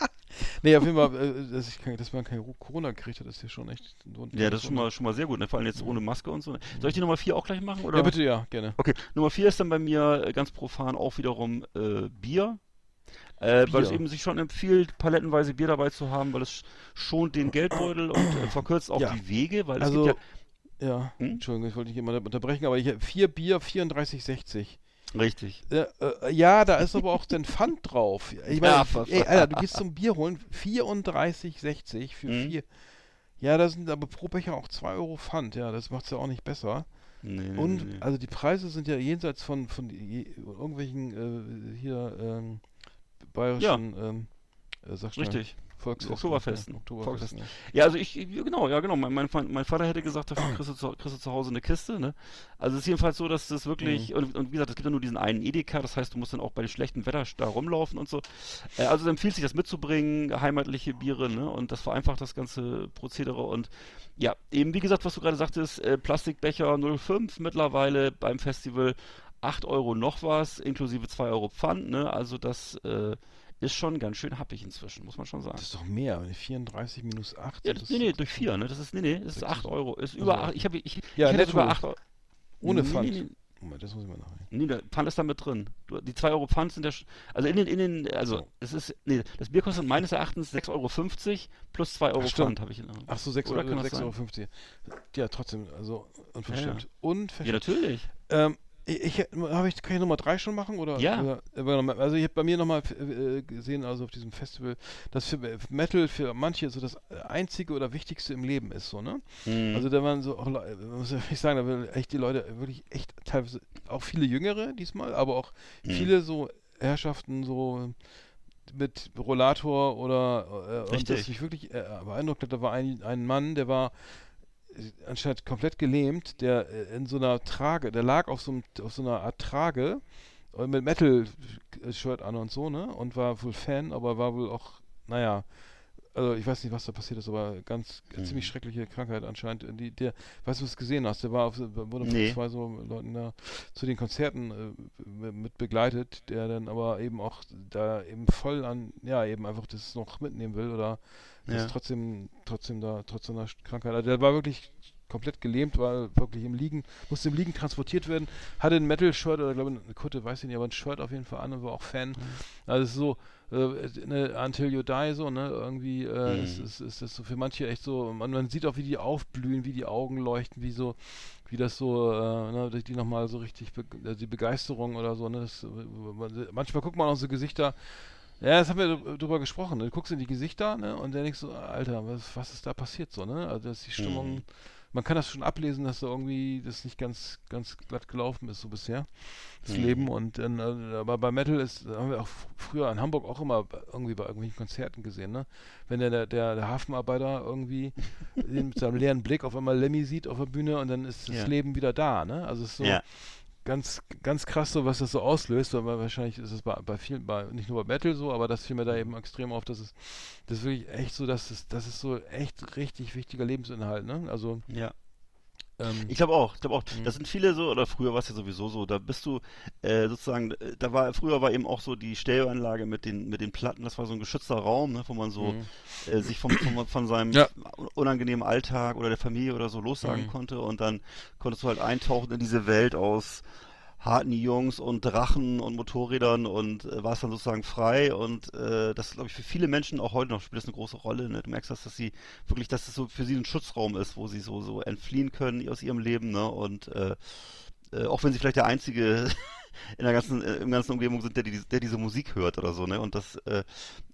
Nee, auf jeden Fall, äh, dass, ich kein, dass man kein Corona gekriegt hat, ist ja schon echt Wunder. ja, das ist schon mal, schon mal sehr gut, ne? vor allem jetzt ohne Maske und so. Soll ich die Nummer 4 auch gleich machen? Oder? Ja, bitte, ja, gerne. Okay, Nummer 4 ist dann bei mir ganz profan auch wiederum äh, Bier. Äh, weil es eben sich schon empfiehlt, palettenweise Bier dabei zu haben, weil es schont den Geldbeutel und äh, verkürzt auch Ja. die Wege, weil es Also, gibt ja, Hm? Entschuldigung, ich wollte nicht immer unterbrechen, aber ich habe vier Bier, 34,60. Ja richtig. Ja, äh, ja, da ist aber auch den Pfand drauf. Ich meine, Ja, ey, Alter, du gehst zum Bier holen, 34,60 für Mhm. vier. Ja, da sind aber pro Becher auch 2 Euro Pfand. Ja, das macht es ja auch nicht besser. Nee, Und nee, also die Preise sind ja jenseits von, von je, irgendwelchen äh, hier ähm, bayerischen ähm, äh, Richtig. Volksfesten. Oktoberfesten. Ja, Oktoberfesten. Ja. Ja, also ich, genau, ja genau. Mein, mein, mein Vater hätte gesagt, dafür kriegst du, zu, kriegst du zu Hause eine Kiste, ne? Also es ist jedenfalls so, dass das wirklich, Mhm. und, und wie gesagt, es gibt ja nur diesen einen Edeka, das heißt, du musst dann auch bei dem schlechten Wetter da rumlaufen und so. Äh, also es empfiehlt sich, das mitzubringen, heimatliche Biere, ne? Und das vereinfacht das ganze Prozedere und ja, eben wie gesagt, was du gerade sagtest, äh, Plastikbecher 05 mittlerweile beim Festival 8 Euro noch was, inklusive 2 Euro Pfand, ne? Also das äh, ist schon ganz schön happig inzwischen, muss man schon sagen. Das ist doch mehr, wenn 34 minus 8. Ja, das nee, nee, durch vier, ne? Das ist, nee, nee, das ist Sechs- 8 Euro. Ist Also- über acht, ich habe, ich, Ja, ich sogar 8 Euro. Ohne Pfand. Nee, nee, Moment, das muss ich mal nachdenken. nee, der Pfand ist da mit drin. Du, die 2 Euro Pfand sind ja, also in den, in den, also, So. es ist, nee, das Bier kostet meines Erachtens 6,50 Euro plus 2 Euro stimmt. Pfand, habe ich in Ach so, 6 Oder Euro, kann das 6,50 Euro. 50. Ja, trotzdem, also unverschämt. Ja, Unverschämt. Ja, natürlich. Ähm, ich, ich, ich, kann ich Nummer 3 schon machen? Oder, Ja. Oder, äh, also ich habe bei mir nochmal äh, gesehen, also auf diesem Festival, dass für äh, Metal für manche so das einzige oder wichtigste im Leben ist, so, ne? Mhm. Also da waren so, auch, muss ich sagen, da waren echt die Leute, wirklich echt teilweise, auch viele Jüngere diesmal, aber auch Mhm. viele so Herrschaften so mit Rollator oder äh, und das mich wirklich äh, beeindruckt hat, da war ein, ein Mann, der war anscheinend komplett gelähmt, der äh, in so einer Trage, der lag auf so, einem, auf so einer Art Trage äh, mit Metal-Shirt an und so, ne? Und war wohl Fan, aber war wohl auch, naja, also ich weiß nicht, was da passiert ist, aber ganz Mhm. ziemlich schreckliche Krankheit anscheinend. Die, der, weißt du, was du gesehen hast? Der war auf, wurde von Nee. zwei so Leuten da zu den Konzerten äh, mit begleitet, der dann aber eben auch da eben voll an, ja, eben einfach das noch mitnehmen will oder das Ja. trotzdem, trotzdem da, trotz seiner Krankheit. Also der war wirklich komplett gelähmt, war wirklich im Liegen, musste im Liegen transportiert werden, hatte ein Metal-Shirt oder glaube eine Kutte, weiß ich nicht, aber ein Shirt auf jeden Fall an und war auch Fan. Also es ist so, äh, ne, Until You Die so, ne, irgendwie äh, Mhm. ist, ist, ist das so für manche echt so, man, man sieht auch, wie die aufblühen, wie die Augen leuchten, wie so, wie das so, äh, ne, die nochmal so richtig, be äh, die Begeisterung oder so, ne, das, man, manchmal guckt man auch so Gesichter, ja, das haben wir dr- drüber gesprochen. Ne? Du guckst in die Gesichter, ne? Und dann denkst du, Alter, was, was ist da passiert so, ne? Also, dass die Stimmung, Mhm. Man kann das schon ablesen, dass da irgendwie das nicht ganz, ganz glatt gelaufen ist, so bisher, das Mhm. Leben. Und dann, äh, aber bei Metal ist, haben wir auch früher in Hamburg auch immer irgendwie bei irgendwelchen Konzerten gesehen, ne? Wenn der, der, der, der Hafenarbeiter irgendwie mit seinem leeren Blick auf einmal Lemmy sieht auf der Bühne und dann ist das Ja. Leben wieder da, ne? Also es ist so, Ja. Ganz, ganz krass so, was das so auslöst, aber wahrscheinlich ist es bei, bei vielen, bei, nicht nur bei Metal so, aber das fiel mir da eben extrem auf, dass es, das ist wirklich echt so, dass es, das ist so echt richtig wichtiger Lebensinhalt, ne? Also, Ja. Ähm, Ich glaube auch, ich glaube auch. Mhm. Das sind viele so, oder früher war es ja sowieso so, da bist du äh, sozusagen, äh, da war, früher war eben auch so die Stereoanlage mit den, mit den Platten, das war so ein geschützter Raum, ne, wo man so Mhm. äh, sich vom, vom, von seinem Ja. unangenehmen Alltag oder der Familie oder so lossagen Mhm. konnte und dann konntest du halt eintauchen in diese Welt aus harten Jungs und Drachen und Motorrädern und äh, warst dann sozusagen frei und äh, das glaube ich für viele Menschen auch heute noch spielt das eine große Rolle. Ne? Du merkst, dass, dass sie wirklich, dass es so für sie ein Schutzraum ist, wo sie so so entfliehen können aus ihrem Leben, ne? Und äh, äh, auch wenn sie vielleicht der einzige in der ganzen äh, im ganzen Umgebung sind, der, die, der diese Musik hört oder so, ne? Und das äh,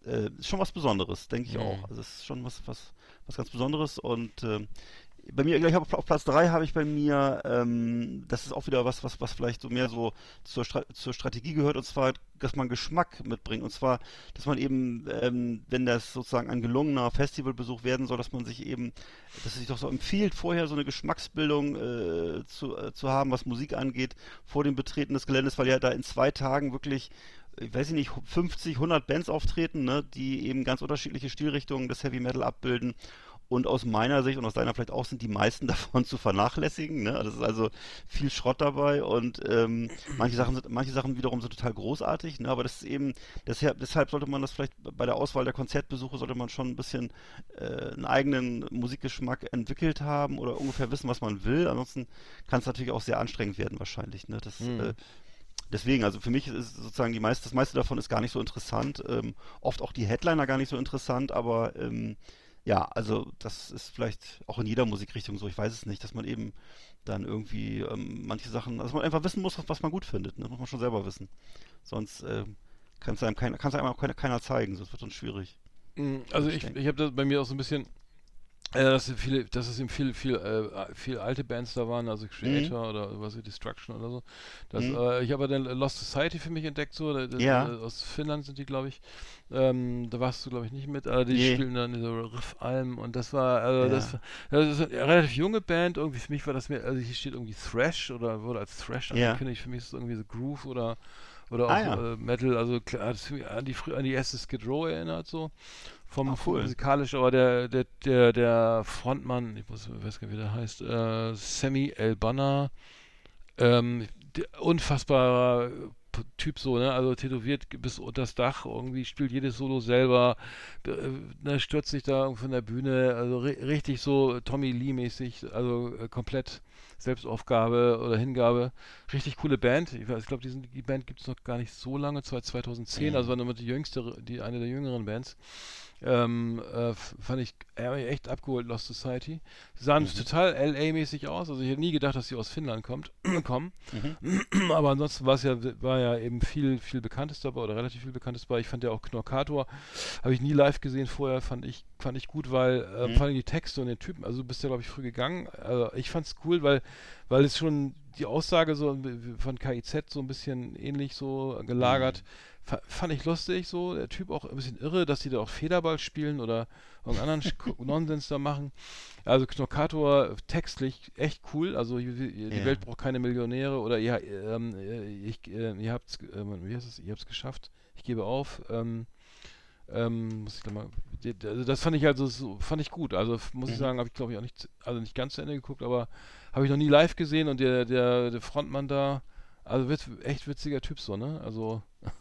äh, ist schon was Besonderes, denke ich Mhm. auch. Also es ist schon was was was ganz Besonderes und äh, bei mir, ich hab auf, auf Platz 3 habe ich bei mir, ähm, das ist auch wieder was, was, was vielleicht so mehr so zur, Stra zur Strategie gehört, und zwar, dass man Geschmack mitbringt. Und zwar, dass man eben, ähm, wenn das sozusagen ein gelungener Festivalbesuch werden soll, dass man sich eben, dass es sich doch so empfiehlt, vorher so eine Geschmacksbildung äh, zu, äh, zu haben, was Musik angeht, vor dem Betreten des Geländes, weil ja da in zwei Tagen wirklich ich weiß nicht, 50, 100 Bands auftreten, ne, die eben ganz unterschiedliche Stilrichtungen des Heavy Metal abbilden. Und aus meiner Sicht und aus deiner vielleicht auch sind die meisten davon zu vernachlässigen. Ne? Das ist also viel Schrott dabei und ähm, manche Sachen sind, manche Sachen wiederum sind total großartig. Ne? Aber das ist eben deshalb, deshalb sollte man das vielleicht bei der Auswahl der Konzertbesuche sollte man schon ein bisschen äh, einen eigenen Musikgeschmack entwickelt haben oder ungefähr wissen, was man will. Ansonsten kann es natürlich auch sehr anstrengend werden wahrscheinlich. Ne? Das Mhm. äh, Deswegen, also für mich ist sozusagen die meiste, das meiste davon ist gar nicht so interessant. Ähm, oft auch die Headliner gar nicht so interessant, aber ähm, ja, also das ist vielleicht auch in jeder Musikrichtung so, ich weiß es nicht, dass man eben dann irgendwie ähm, manche Sachen, dass man einfach wissen muss, was, man gut findet, ne? muss man schon selber wissen. Sonst ähm, kann es einem, kein, kann's einem auch keiner, keiner zeigen, sonst wird es schwierig. Mm, Also ich ich habe das bei mir auch so ein bisschen, äh, dass es viele, dass es eben viel, viel, äh, viel alte Bands da waren, also Creator oder was Destruction oder so. Das, Mhm. äh, ich habe dann Lost Society für mich entdeckt, so da- das, Ja. aus Finnland sind die, glaube ich. Ähm, da warst du, glaube ich, nicht mit, aber die Nee. spielen dann diese Riff-Alm und das war, also Ja. das, das ist eine relativ junge Band, irgendwie für mich war das mehr, also hier steht irgendwie Thrash oder wurde als Thrash Ja. angekündigt, für mich ist es irgendwie so Groove oder oder auch Ah, ja. äh, Metal, also klar, hat es mich an die, an die erste Skid Row erinnert, so. Vom Ah, cool. musikalisch, aber der, der, der, der Frontmann, ich muss, weiß gar nicht, wie der heißt, äh, Sammy El Banner, ähm, unfassbarer Typ so, ne, also tätowiert bis unter das Dach, irgendwie spielt jedes Solo selber, äh, ne, stürzt sich da von der Bühne, also ri richtig so Tommy Lee mäßig, also äh, komplett Selbstaufgabe oder Hingabe. Richtig coole Band. Ich, ich glaube, die, Band gibt es noch gar nicht so lange, seit 2010, Mhm. also war nur die jüngste, die eine der jüngeren Bands. Ähm, äh, fand ich äh, echt abgeholt, Lost Society. Sie sahen Mhm. total LA-mäßig aus, also ich hätte nie gedacht, dass sie aus Finnland kommt, kommen. Mhm. Aber ansonsten war es ja, war ja eben viel, viel Bekanntes dabei oder relativ viel Bekanntes dabei. Ich fand ja auch Knorkator, habe ich nie live gesehen vorher, fand ich, fand ich gut, weil äh, Mhm. vor allem die Texte und den Typen, also du bist ja, glaube ich, früh gegangen. Also ich fand's cool, weil, weil es schon die Aussage so von KIZ so ein bisschen ähnlich so gelagert. Fa- Fand ich lustig so, der Typ auch ein bisschen irre, dass die da auch Federball spielen oder irgendeinen anderen Nonsens da machen. Also Knorkator textlich echt cool, also die die Ja. Welt braucht keine Millionäre oder ihr, ähm, äh, ich, äh, ihr habt's, ähm, wie heißt es, ihr habt's geschafft, ich gebe auf. Ähm, Ähm, muss ich da mal, also das fand ich also so, fand ich gut. Also muss ich Mhm. sagen, habe ich glaube ich auch nicht, also nicht ganz zu Ende geguckt, aber habe ich noch nie live gesehen und der, der, der Frontmann da, also witz, echt witziger Typ so, ne? Also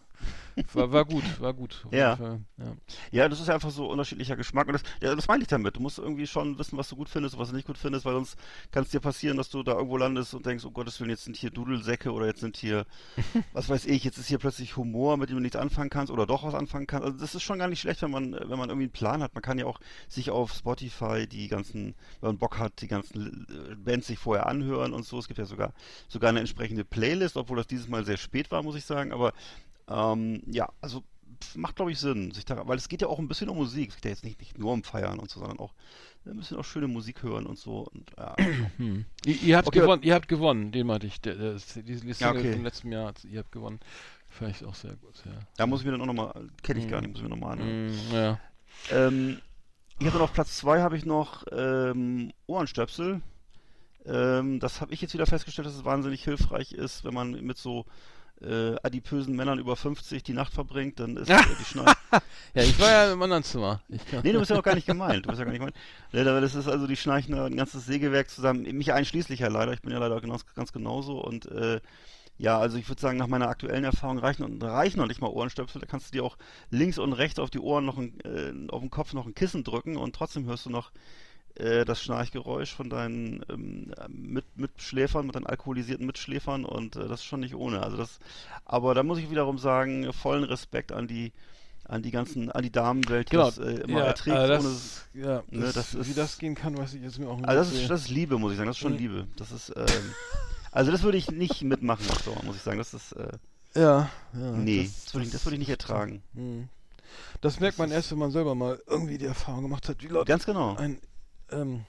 war, war gut, war gut. Ja. ja. Ja, das ist einfach so unterschiedlicher Geschmack. Und das, ja, das meine ich damit. Du musst irgendwie schon wissen, was du gut findest und was du nicht gut findest, weil sonst kann es dir passieren, dass du da irgendwo landest und denkst, oh Gottes Willen, jetzt sind hier Dudelsäcke oder jetzt sind hier, was weiß ich, jetzt ist hier plötzlich Humor, mit dem du nichts anfangen kannst oder doch was anfangen kannst. Also das ist schon gar nicht schlecht, wenn man, wenn man irgendwie einen Plan hat. Man kann ja auch sich auf Spotify die ganzen, wenn man Bock hat, die ganzen äh, Bands sich vorher anhören und so. Es gibt ja sogar, sogar eine entsprechende Playlist, obwohl das dieses Mal sehr spät war, muss ich sagen. Aber ähm, ja, also macht glaube ich Sinn, sich da, weil es geht ja auch ein bisschen um Musik. Es geht ja jetzt nicht, nicht nur um Feiern und so, sondern auch ein bisschen auch schöne Musik hören und so. Und, ja. Hm. Ihr, ihr habt Okay, gewonnen, ihr habt gewonnen, den meinte ich. Der, der, ist- die, Single Ja, okay. vom letzten Jahr, ihr habt gewonnen. Ich auch sehr gut. Sehr, da muss ich mir dann auch nochmal, kenne ich Mhm. gar nicht, muss ich mir nochmal anhören. Mm, ja. Ähm, ich habe noch auf Platz 2 habe ich noch ähm, Ohrenstöpsel. Ähm, das habe ich jetzt wieder festgestellt, dass es wahnsinnig hilfreich ist, wenn man mit so äh, adipösen Männern über 50 die Nacht verbringt, dann ist äh, die Schnei ja, ich war ja im anderen Zimmer. Nee, du bist ja auch gar nicht gemeint. Du bist ja gar nicht gemeint. Das ist also, die schnarchen da ein ganzes Sägewerk zusammen. Mich einschließlich ja leider. Ich bin ja leider ganz, ganz genauso. Und äh, ja, also ich würde sagen, nach meiner aktuellen Erfahrung reichen, und- reichen noch nicht mal Ohrenstöpsel. Da kannst du dir auch links und rechts auf die Ohren noch ein, äh, auf den Kopf noch ein Kissen drücken und trotzdem hörst du noch äh, das Schnarchgeräusch von deinen ähm, mit, Mitschläfern, mit deinen alkoholisierten Mitschläfern und äh, das ist schon nicht ohne. Also das, aber da muss ich wiederum sagen, vollen Respekt an die an die ganzen, an die Damenwelt, die genau. das äh, immer ja, erträgt, äh, ohne das, ja, ne, das, das wie ist- das gehen kann, weiß ich jetzt mir auch nicht. Also das ist, das ist Liebe, muss ich sagen. Das ist schon Mhm. Liebe. Das ist, ähm, also das würde ich nicht mitmachen Dauer, muss ich sagen. Das ist, äh, ja, ja. nee, das, würde ich, das würde ich nicht ertragen. Hm. Das merkt Das man erst, wenn man selber mal irgendwie die Erfahrung gemacht hat, wie Leute Ganz genau. ein, ähm,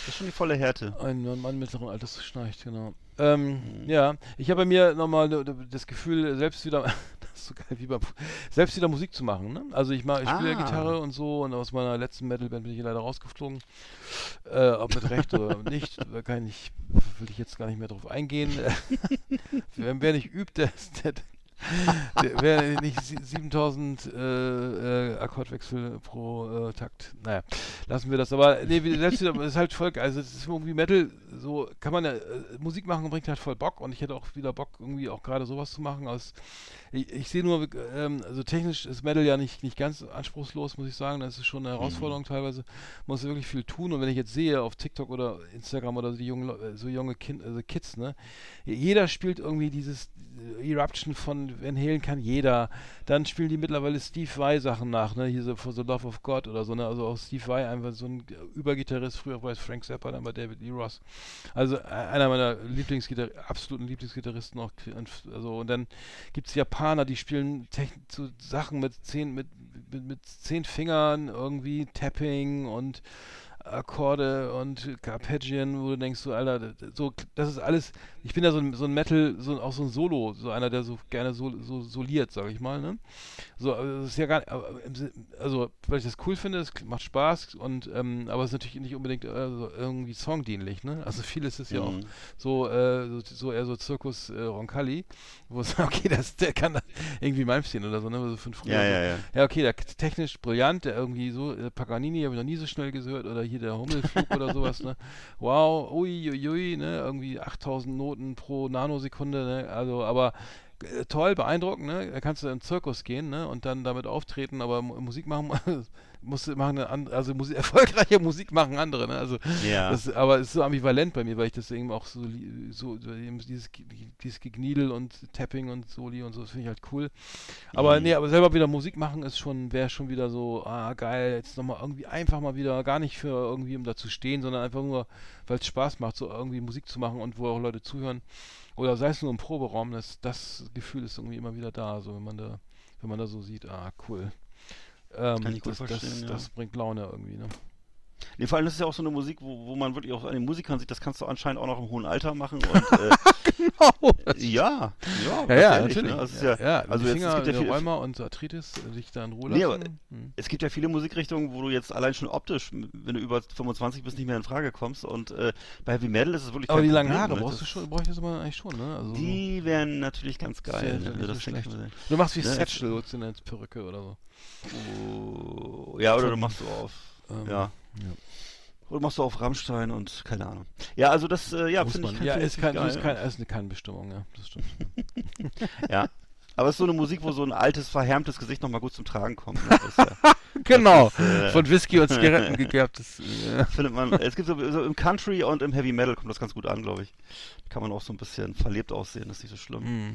Das ist schon die volle Härte. ein Mann mittleren Alters schnarcht, genau. Ähm, Mhm. Ja, ich habe bei mir nochmal das Gefühl, selbst wieder, das ist so geil, wie beim, selbst wieder Musik zu machen. Ne? Also ich, mach- ich spiele ja Ah. Gitarre und so und aus meiner letzten Metalband bin ich leider rausgeflogen. Äh, ob mit Recht oder nicht, da kann ich, will ich jetzt gar nicht mehr drauf eingehen. wer, wer nicht übt, der, ist- der, wer nicht sie- 7000 äh, äh, Akkordwechsel pro äh, Takt. Naja, lassen wir das. Aber nee, wie- es ist halt voll, also es ist irgendwie Metal, so kann man ja, äh, Musik machen bringt halt voll Bock und ich hätte auch wieder Bock, irgendwie auch gerade sowas zu machen. Aus, ich, ich sehe nur, ähm, also technisch ist Metal ja nicht, nicht ganz anspruchslos, muss ich sagen. Das ist schon eine Herausforderung teilweise. Man muss wirklich viel tun und wenn ich jetzt sehe auf TikTok oder Instagram oder so die jungen, äh, so junge kind, also Kids, ne, jeder spielt irgendwie dieses äh, Eruption von Van Halen kann jeder. Dann spielen die mittlerweile Steve Vai Sachen nach, ne? Hier so For the Love of God oder so, ne? Also auch Steve Vai einfach so ein Übergitarrist, früher war es Frank Zappa, dann war David Lee Ross. Also äh, einer meiner Lieblingsgitar absoluten Lieblingsgitarristen auch. Und, also, und dann gibt es Japaner, die spielen Techn so Sachen mit zehn, mit, mit, mit zehn Fingern, irgendwie Tapping und Akkorde und Arpeggien, wo du denkst, so, Alter, so, das ist alles, ich bin ja so ein, so ein Metal, so, auch so ein Solo, so einer, der so gerne so, so soliert, sag ich mal, ne? So, also, das ist ja gar nicht, also, weil ich das cool finde, es macht Spaß und, ähm, aber es ist natürlich nicht unbedingt äh, so irgendwie songdienlich, ne? Also vieles ist ja auch Mhm. so, äh, so, so eher so Zirkus äh, Roncalli, wo es, okay, das, der kann das irgendwie Malmsteen oder so, ne? So von früher Ja, ja, ja. Ja, okay, der technisch brillant, der irgendwie so, äh, Paganini habe ich noch nie so schnell gehört, oder hier der Hummelflug oder sowas, ne? Wow, ui, ui, ne? Irgendwie 8000 Noten pro Nanosekunde, ne? Also, aber äh, toll, beeindruckend, ne? Da kannst du im Zirkus gehen, ne? Und dann damit auftreten, aber Mu- Musik machen, musst du machen, eine also Musik, erfolgreiche Musik machen andere, ne? Also, Ja. das, aber es ist so ambivalent bei mir, weil ich das eben auch so, so dieses, dieses Gegniedel und Tapping und Soli und so, das finde ich halt cool. Aber Mhm. nee, aber selber wieder Musik machen ist schon, wäre schon wieder so, ah geil, jetzt nochmal irgendwie einfach mal wieder, gar nicht für irgendwie um da zu stehen, sondern einfach nur, weil es Spaß macht, so irgendwie Musik zu machen und wo auch Leute zuhören. Oder sei es nur im Proberaum, das, das Gefühl ist irgendwie immer wieder da, so wenn man da, wenn man da so sieht, ah cool. Ähm, das, verstehen, das, ja. das bringt Laune irgendwie, ne? Nee, vor allem das ist ja auch so eine Musik, wo, wo man wirklich auch an den Musikern sieht, das kannst du anscheinend auch noch im hohen Alter machen. Und, äh, Genau. ja, ja, Ja, ja, ehrlich, natürlich. Ne? Ist ja, ja, ja, also jetzt, Finger, es gibt ja viele, Rheuma und Arthritis äh, sich da in Ruhe Nee, lassen. aber- Hm. es gibt ja viele Musikrichtungen, wo du jetzt allein schon optisch, wenn du über 25 bist, nicht mehr in Frage kommst. Und äh, bei Heavy Metal ist es wirklich Aber die langen Haare brauchst du schon, brauche ich das aber eigentlich schon, ne? Also Die wären natürlich ganz geil. sehr, ne? Das schlecht. mir. Du machst wie Ne, Satchel, holst dir eine Perücke oder so. Oh, ja, oder du machst so auf. Ähm, ja. Oder machst du auf Rammstein und keine Ahnung. Ja, also das, äh, ja, Muss finde ich. Ja, ist, kein, geil. ist, kein, ist eine keine Bestimmung, ja, das stimmt. Ja. Aber es ist so eine Musik, wo so ein altes, verhärmtes Gesicht nochmal gut zum Tragen kommt. Ne? Ist ja, genau, äh, von Whisky und Zigaretten gegerbtes. Äh, findet man, es gibt so, so im Country und im Heavy Metal kommt das ganz gut an, glaube ich. Kann man auch so ein bisschen verlebt aussehen, das ist nicht so schlimm. hm.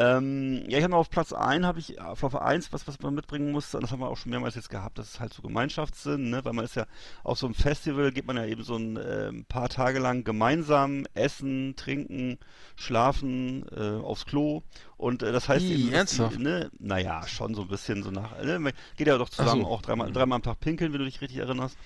Ähm, ja, ich habe noch auf Platz 1, habe ich auf Platz 1, was, was man mitbringen musste, und das haben wir auch schon mehrmals jetzt gehabt, das ist halt so Gemeinschaftssinn, ne? weil man ist ja auf so einem Festival, geht man ja eben so ein ähm, paar Tage lang gemeinsam essen, trinken, schlafen, äh, aufs Klo und äh, das heißt Ih, eben, ernsthaft? Die, ne, naja, schon so ein bisschen so nach, ne? man geht ja doch zusammen so. auch dreimal, dreimal am Tag pinkeln, wenn du dich richtig erinnerst.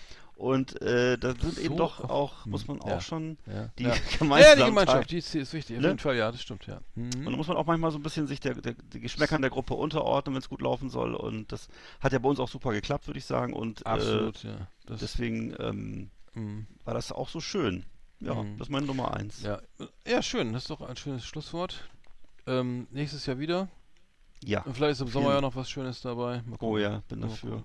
Und äh, da sind eben So, doch ach, auch, hm, muss man auch ja. schon Ja. die ja. gemeinsamen ja, die Gemeinschaft, die ist, die ist wichtig, auf Ne? jeden Fall, ja, das stimmt, ja. und da Mhm. muss man auch manchmal so ein bisschen sich der, der, die Geschmäckern der Gruppe unterordnen, wenn es gut laufen soll. Und das hat ja bei uns auch super geklappt, würde ich sagen. Und Absolut, ja. Äh, Das, deswegen ähm, mhm. war das auch so schön. Ja, Mhm. das ist meine Nummer eins. ja. ja, schön, das ist doch ein schönes Schlusswort. Ähm, nächstes Jahr wieder. Ja. Und vielleicht ist im Sommer ja noch was Schönes dabei. Oh ja, bin dafür. gucken.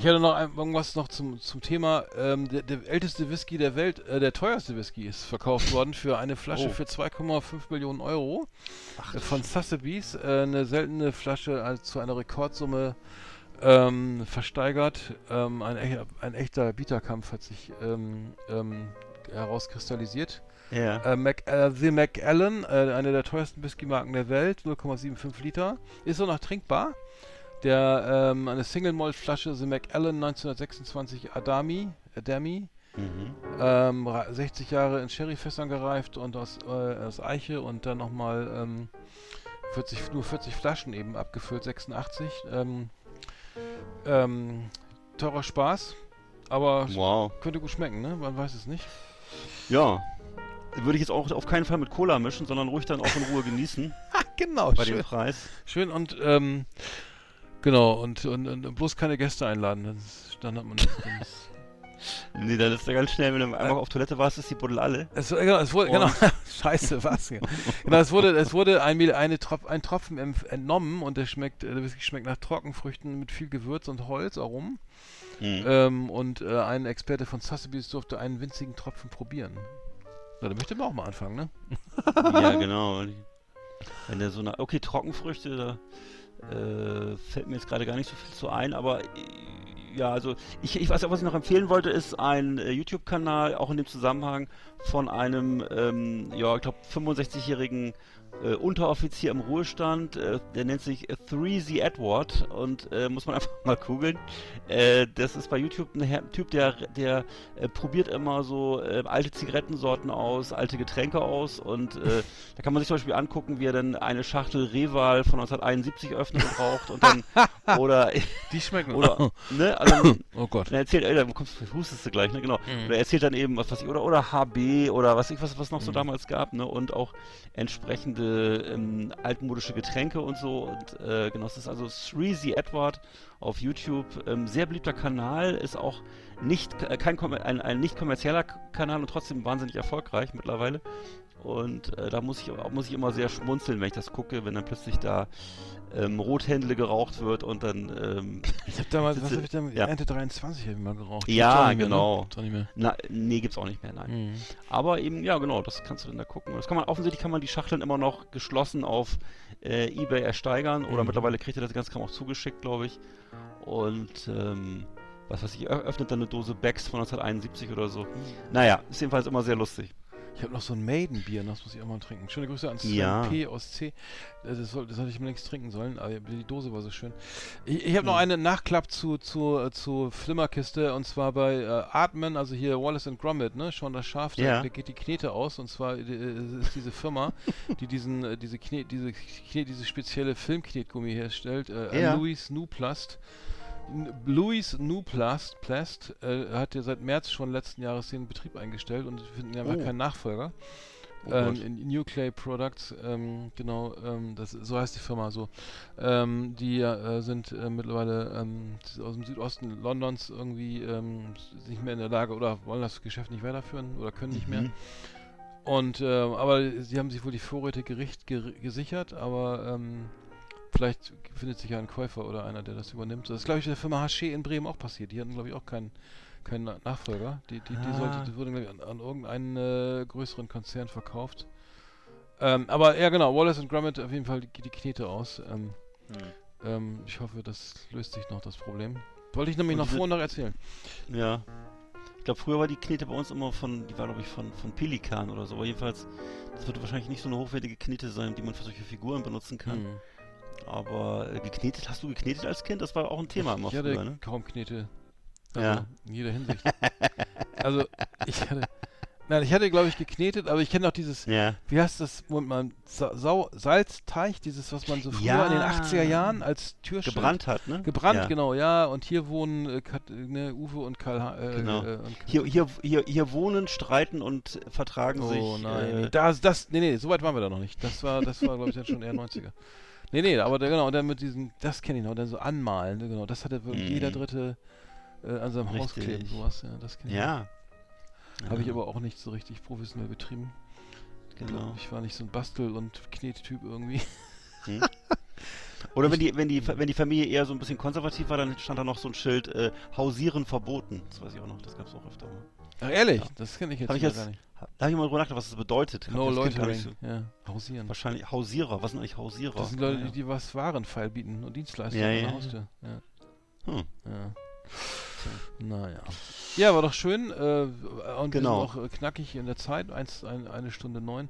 Ich hätte noch ein, irgendwas noch zum, zum Thema. Ähm, der, der älteste Whisky der Welt, äh, der teuerste Whisky ist verkauft worden für eine Flasche Oh. für 2,5 Millionen Euro Ach, äh, von Sotheby's. Äh, eine seltene Flasche also zu einer Rekordsumme ähm, versteigert. Ähm, ein, echter- ein echter Bieterkampf hat sich ähm, ähm, herauskristallisiert. ja. Äh, Mac, äh, The Macallan, äh, eine der teuersten Whisky-Marken der Welt, 0,75 Liter. Ist auch noch trinkbar. Der, ähm, eine Single-Malt-Flasche The Macallan 1926 Adami, Adami Mhm. ähm, ra- 60 Jahre in Sherryfässern gereift und aus, äh, aus Eiche und dann nochmal ähm, 40, nur 40 Flaschen eben abgefüllt, 86. Ähm, ähm, teurer Spaß, aber Wow. könnte gut schmecken, ne? Man weiß es nicht. Ja. Würde ich jetzt auch auf keinen Fall mit Cola mischen, sondern ruhig dann auch in Ruhe genießen genau, bei dem Preis. Schön und ähm, genau und, und, und bloß keine Gäste einladen. Dann, hat man das. Nee, dann ist er ganz schnell, wenn du einmal auf Toilette warst, ist die Buddel alle. es, genau, es wurde, genau, scheiße, was? Genau, es wurde, es wurde ein, eine Tropf, ein Tropfen entnommen und der schmeckt, äh, der Whisky schmeckt nach Trockenfrüchten mit viel Gewürz und Holz, Aromen. Mhm. Ähm, und äh, ein Experte von Sotheby's durfte einen winzigen Tropfen probieren. Na, da möchte man auch mal anfangen, ne? Ja, genau. Wenn der so eine. Okay, Trockenfrüchte, da äh, fällt mir jetzt gerade gar nicht so viel zu ein, aber äh, ja, also ich, ich weiß auch, was ich noch empfehlen wollte, ist ein äh, YouTube-Kanal, auch in dem Zusammenhang von einem, ähm, ja, ich glaube, 65-jährigen äh, Unteroffizier im Ruhestand, äh, der nennt sich äh, 3Z Edward und äh, muss man einfach mal googeln. Äh, das ist bei YouTube ein Typ, der, der äh, probiert immer so äh, alte Zigarettensorten aus, alte Getränke aus und da kann man sich zum Beispiel angucken, wie er dann eine Schachtel Reval von 1971 öffnet und raucht und dann oder Die schmecken. oder ne, also oh Gott. er erzählt, ey, wo kommst du, hustest du gleich, ne, genau. Mhm. Oder er erzählt dann eben, was weiß ich, oder, oder HB oder was ich, was, was noch so Mhm. damals gab, ne, und auch entsprechende ähm, altmodische Getränke und so. Und äh, genau, das ist also Sreezy Edward auf YouTube. Ähm, sehr beliebter Kanal, ist auch nicht äh, kein ein, ein nicht kommerzieller Kanal und trotzdem wahnsinnig erfolgreich mittlerweile. Und äh, da muss ich, muss ich immer sehr schmunzeln, wenn ich das gucke, wenn dann plötzlich da ähm, Rothändle geraucht wird und dann ähm, Ich hab damals, was Sitze- hab ich damals? ja. Ernte 23 hab ich mal geraucht. Ja, mehr, genau. Ne? Na, nee, gibt's auch nicht mehr, nein. Mhm. Aber eben, ja, genau, das kannst du dann da gucken. Das kann man, offensichtlich kann man die Schachteln immer noch geschlossen auf äh, Ebay ersteigern oder Mhm. mittlerweile kriegt ihr das ganze Kram auch zugeschickt, glaube ich. Und, ähm, was weiß ich, öffnet dann eine Dose Becks von 1971 oder so. Naja, ist jedenfalls immer sehr lustig. Ich habe noch so ein Maiden-Bier, das muss ich auch mal trinken. Schöne Grüße an Sven Ja. P aus C. Das, soll, das hatte ich mir längst trinken sollen, aber die Dose war so schön. Ich, ich habe noch Hm. einen Nachklapp zu, zu, äh, zu Flimmerkiste und zwar bei äh, Atmen, also hier Wallace and Gromit, ne? Schon das Schaf, da, Ja. da geht die Knete aus und zwar äh, ist diese Firma, die diesen, äh, diese, Kne diese, Kne diese spezielle Filmknetgummi herstellt, äh, Ja. Louis Nuplast. Louis Nuplast Plast, äh, hat ja seit März schon letzten Jahres den Betrieb eingestellt und finden ja Oh. keinen Nachfolger. Oh ähm, in Nuclei Products, ähm, genau, ähm, das, so heißt die Firma so. Ähm, die äh, sind äh, mittlerweile ähm, aus dem Südosten Londons irgendwie ähm, nicht mehr in der Lage oder wollen das Geschäft nicht weiterführen oder können nicht mehr. Mhm. Und äh, aber sie haben sich wohl die Vorräte gericht, ger gesichert, aber ähm, vielleicht findet sich ja ein Käufer oder einer, der das übernimmt. Das ist, glaube ich, der Firma Haché in Bremen auch passiert. Die hatten, glaube ich, auch keinen Na- Nachfolger. Die, die, die, Ah. sollte, die wurde glaub ich, an, an irgendeinen äh, größeren Konzern verkauft. Ähm, aber ja, genau, Wallace und Gromit auf jeden Fall die, die Knete aus. Ähm, Hm. ähm, ich hoffe, das löst sich noch, das Problem. Wollte ich nämlich Und noch diese- vor und nach erzählen. Ja. Ich glaube, früher war die Knete bei uns immer von, die war glaube ich von, von Pelikan oder so. Aber jedenfalls, das wird wahrscheinlich nicht so eine hochwertige Knete sein, die man für solche Figuren benutzen kann. Hm. Aber äh, geknetet, hast du geknetet als Kind? Das war auch ein Thema immer ich hatte früher, ne? kaum Knete. Also Ja. In jeder Hinsicht. also, ich hatte. Nein, ich hatte, glaube ich, geknetet, aber ich kenne auch dieses, Ja. wie heißt das, Moment mal, Sa Sau Salzteig, dieses, was man so früher Ja. in den 80er Jahren als Türschild Gebrannt hat, ne? Gebrannt, ja. genau, ja. Und hier wohnen äh, Kat, ne, Uwe und Karl. Äh, Genau. Äh, und Hier, hier, hier, hier wohnen, streiten und vertragen oh sich. nein, äh, nee, das, das, nee, nee, so weit waren wir da noch nicht. Das war, das war, glaube ich, dann schon eher 90er. Nee, nee, aber der, genau, und dann mit diesen, das kenne ich noch, dann so anmalen, ne, genau, das hatte wirklich Mhm. jeder Dritte äh, an seinem Haus Richtig. kleben, sowas, ja, das kenne ich. ja. Habe ich aber auch nicht so richtig professionell betrieben. Genau. Ich war nicht so ein Bastel- und Knettyp irgendwie. Hm. Oder wenn die, wenn, die, wenn die Familie eher so ein bisschen konservativ war, dann stand da noch so ein Schild, äh, Hausieren verboten. Das weiß ich auch noch, das gab es auch öfter mal. Ach, ehrlich? Ja. Das kenne ich jetzt, Hab ich jetzt gar nicht. Da habe ich mal drüber nachgedacht, was das bedeutet. No Loitering. Ja, Hausieren. So, wahrscheinlich Hausierer. Was sind eigentlich Hausierer? Das sind Leute, Ja, die, die was Warenfeil bieten und Dienstleistungen Ja, an ja, der ja. Haustür. Ja. Hm. Ja. Naja. Ja, war doch schön. Äh, und Genau. wir sind auch knackig in der Zeit. Eins, ein, eine Stunde neun.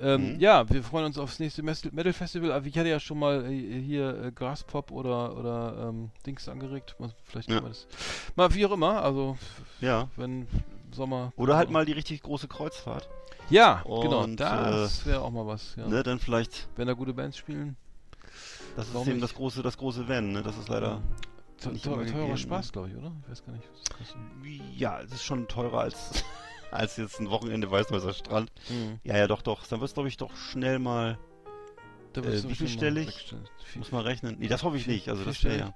Ähm, Mhm. Ja, wir freuen uns aufs nächste Metal Festival. Aber ich hatte ja schon mal äh, hier äh, Graspop oder, oder ähm, Dings angeregt. Mal, vielleicht Ja. man das. Mal wie auch immer. Also, Ja. wenn Sommer. Oder halt mal die richtig große Kreuzfahrt. Ja, genau. Und, Das wäre auch mal was. Ja. Ne, dann vielleicht, Wenn da gute Bands spielen. das ist eben das große, das große Wenn, ne? Das ist leider. Te- Teurer gegeben, Spaß, ne? glaube ich, oder? Ich weiß gar nicht. Ja, es ist schon teurer als, als jetzt ein Wochenende Weißweißer Strand. Mhm. Ja, ja, doch, doch. Dann wird es, glaube ich, doch schnell mal, Da Äh, wie viel bestimmt stell mal muss man rechnen. Nee, das hoffe ich Vier- nicht. Also das wäre ja.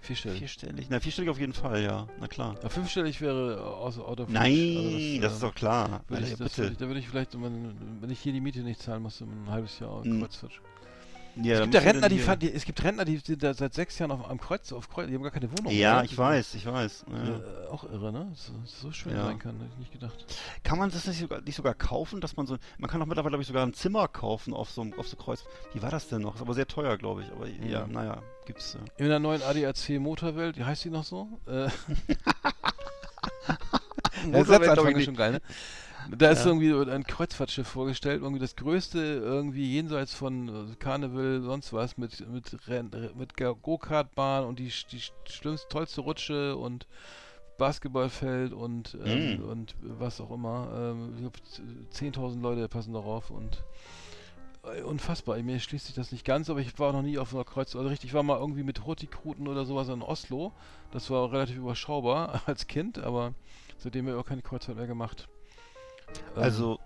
Vierstellig. Vierstellig? Na, vierstellig auf jeden Fall, ja. Na klar. Ja, fünfstellig wäre aus out of Nein, reach. das, ist doch klar. Also Alter, ich, das bitte. würde ich, da würde ich vielleicht, wenn, wenn ich hier die Miete nicht zahlen muss, ein halbes Jahr Hm. Ja, es, gibt ja Rentner, die, hier- die, es gibt Rentner, die sind da seit sechs Jahren auf, am Kreuz, auf Kreuz, die haben gar keine Wohnung. Ja, mehr. ich weiß, ich weiß. Ja. Äh, auch irre, ne? So, so schön Ja. sein kann, hätte ich nicht gedacht. Kann man das nicht sogar, nicht sogar kaufen, dass man so. Man kann doch mittlerweile, glaube ich, sogar ein Zimmer kaufen auf so einem auf so Kreuz. Wie war das denn noch? Ist aber sehr teuer, glaube ich. Aber ja, Mhm. naja, gibt's. Ja. In der neuen ADAC Motorwelt, wie heißt die noch so? Äh, Der ist nicht. schon geil, ne? Da ist Ja. irgendwie ein Kreuzfahrtschiff vorgestellt, irgendwie das größte, irgendwie jenseits von äh, Karneval, sonst was, mit, mit, Renn- mit Go- Go-Kart-Bahn und die, die sch- schlimmste, tollste Rutsche und Basketballfeld und, ähm, Mm. und was auch immer. Ähm, ich glaub, z- 10.000 Leute passen darauf und äh, unfassbar. Mir schließt sich das nicht ganz, aber ich war noch nie auf einer Kreuz. Also richtig, ich war mal irgendwie mit Hurtigruten oder sowas in Oslo. Das war relativ überschaubar als Kind, aber seitdem habe ich auch keine Kreuzfahrt mehr gemacht. Ähm, Also,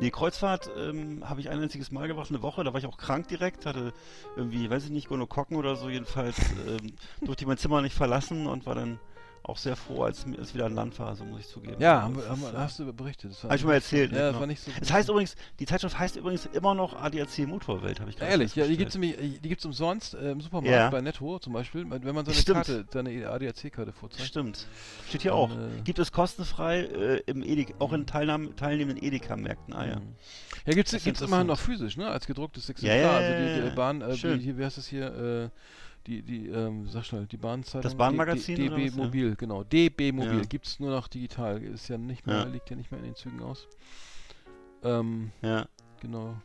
die Kreuzfahrt ähm, habe ich ein einziges Mal gemacht, eine Woche. Da war ich auch krank direkt, hatte irgendwie, weiß ich nicht, Gonokokken oder so. Jedenfalls ähm, durfte ich mein Zimmer nicht verlassen und war dann auch sehr froh, als es wieder an Land war, so muss ich zugeben. ja, haben das haben ist, äh, hast du berichtet. Das war Hab ich schon mal erzählt, ne? Ja, das Genau. war nicht so. Es heißt übrigens, die Zeitschrift heißt übrigens immer noch ADAC Motorwelt, habe ich gerade Ehrlich, ja, die nämlich, die gibt's umsonst äh, im Supermarkt Ja. bei Netto zum Beispiel, wenn man seine Stimmt. Karte, seine ADAC-Karte vorzeigt. Stimmt. Steht hier auch. äh, Gibt es kostenfrei äh, im Edeka, auch in Teilnahme, teilnehmenden Edeka-Märkten. Ah ja. Mhm. Ja, Das ist gibt's immerhin noch physisch, ne? Als gedrucktes Ja, Exemplar. ja, also die, ja, die ja. Bahn, äh, hier, wie heißt das hier? Äh, die, die, ähm, sag schnell, die Bahnzeitung. Das Bahnmagazin D- DB was? Ja. Mobil, genau. DB Mobil. Ja. Gibt's nur noch digital. Ist ja nicht mehr, Ja. liegt ja nicht mehr in den Zügen aus. Ähm, Ja. genau.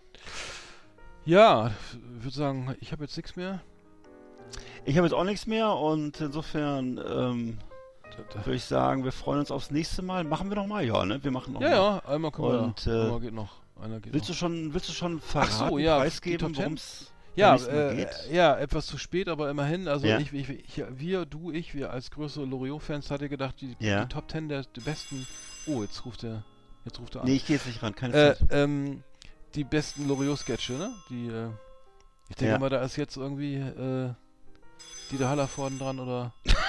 Ja, ich würde sagen, ich habe jetzt nichts mehr. Ich habe jetzt auch nichts mehr und insofern ähm, würde ich sagen, wir freuen uns aufs nächste Mal. Machen wir noch mal, ja, ne? Wir machen noch Ja, mal. ja, einmal können wir. Und, äh, Einmal geht noch. Einer geht Willst du noch. schon, willst du schon verraten, so, ja, preisgeben, worum es Ja, äh, ja, etwas zu spät, aber immerhin. Also Ja. ich, ich, ich, wir, du, ich, wir als größere Loriot-Fans hatte gedacht, die, Ja. die Top Ten der, der besten. Oh, jetzt ruft er. Jetzt ruft er an. Nee, ich gehe jetzt nicht ran, keine äh, Zeit. ähm, die besten Loriot-Sketche, ne? Die, äh, ich denke Ja. mal, da ist jetzt irgendwie äh, Dieter Haller vorne dran oder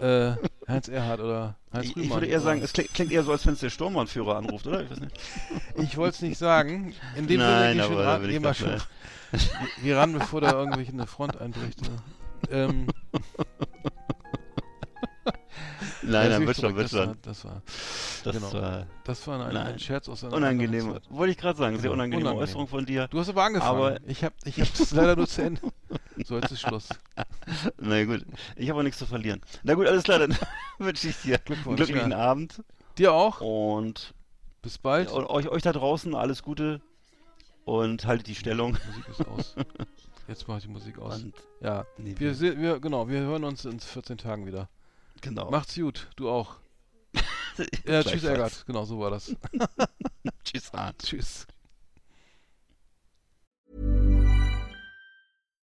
äh, Heinz Erhardt oder Heinz Ich, Rühmann. ich würde eher sagen, es klingt, klingt eher so, als wenn es der Sturmbannführer anruft, oder? Ich weiß nicht. Ich wollte es nicht sagen. In dem Nein, Sinne, aber schon da ran, geh mal Geh ran, bevor da irgendwelche eine Front einbricht. Ne? Ähm, Nein, das wird schon, wird das schon. War, das war, Das genau. war das war ein, ein Scherz aus einer unangenehm. Wollte ich gerade sagen, sehr Genau, unangenehme unangenehm. Äußerung von dir. Du hast aber angefangen. Aber- ich habe ich es leider nur zu Ende. So, jetzt ist Schluss. Na gut, ich habe auch nichts zu verlieren. Na gut, alles klar, dann wünsche ich dir einen Glückwunsch, glücklichen ja. Abend Dir auch. und Bis bald. und euch, euch da draußen alles Gute und haltet die Stellung. Musik ist aus. Jetzt mache ich die Musik aus. Und Ja, nee, wir, wir, genau, wir hören uns in 14 Tagen wieder. Genau. Macht's gut, du auch. Ja, tschüss. Eggert. Genau, so war das. Tschüss, Arndt. Tschüss.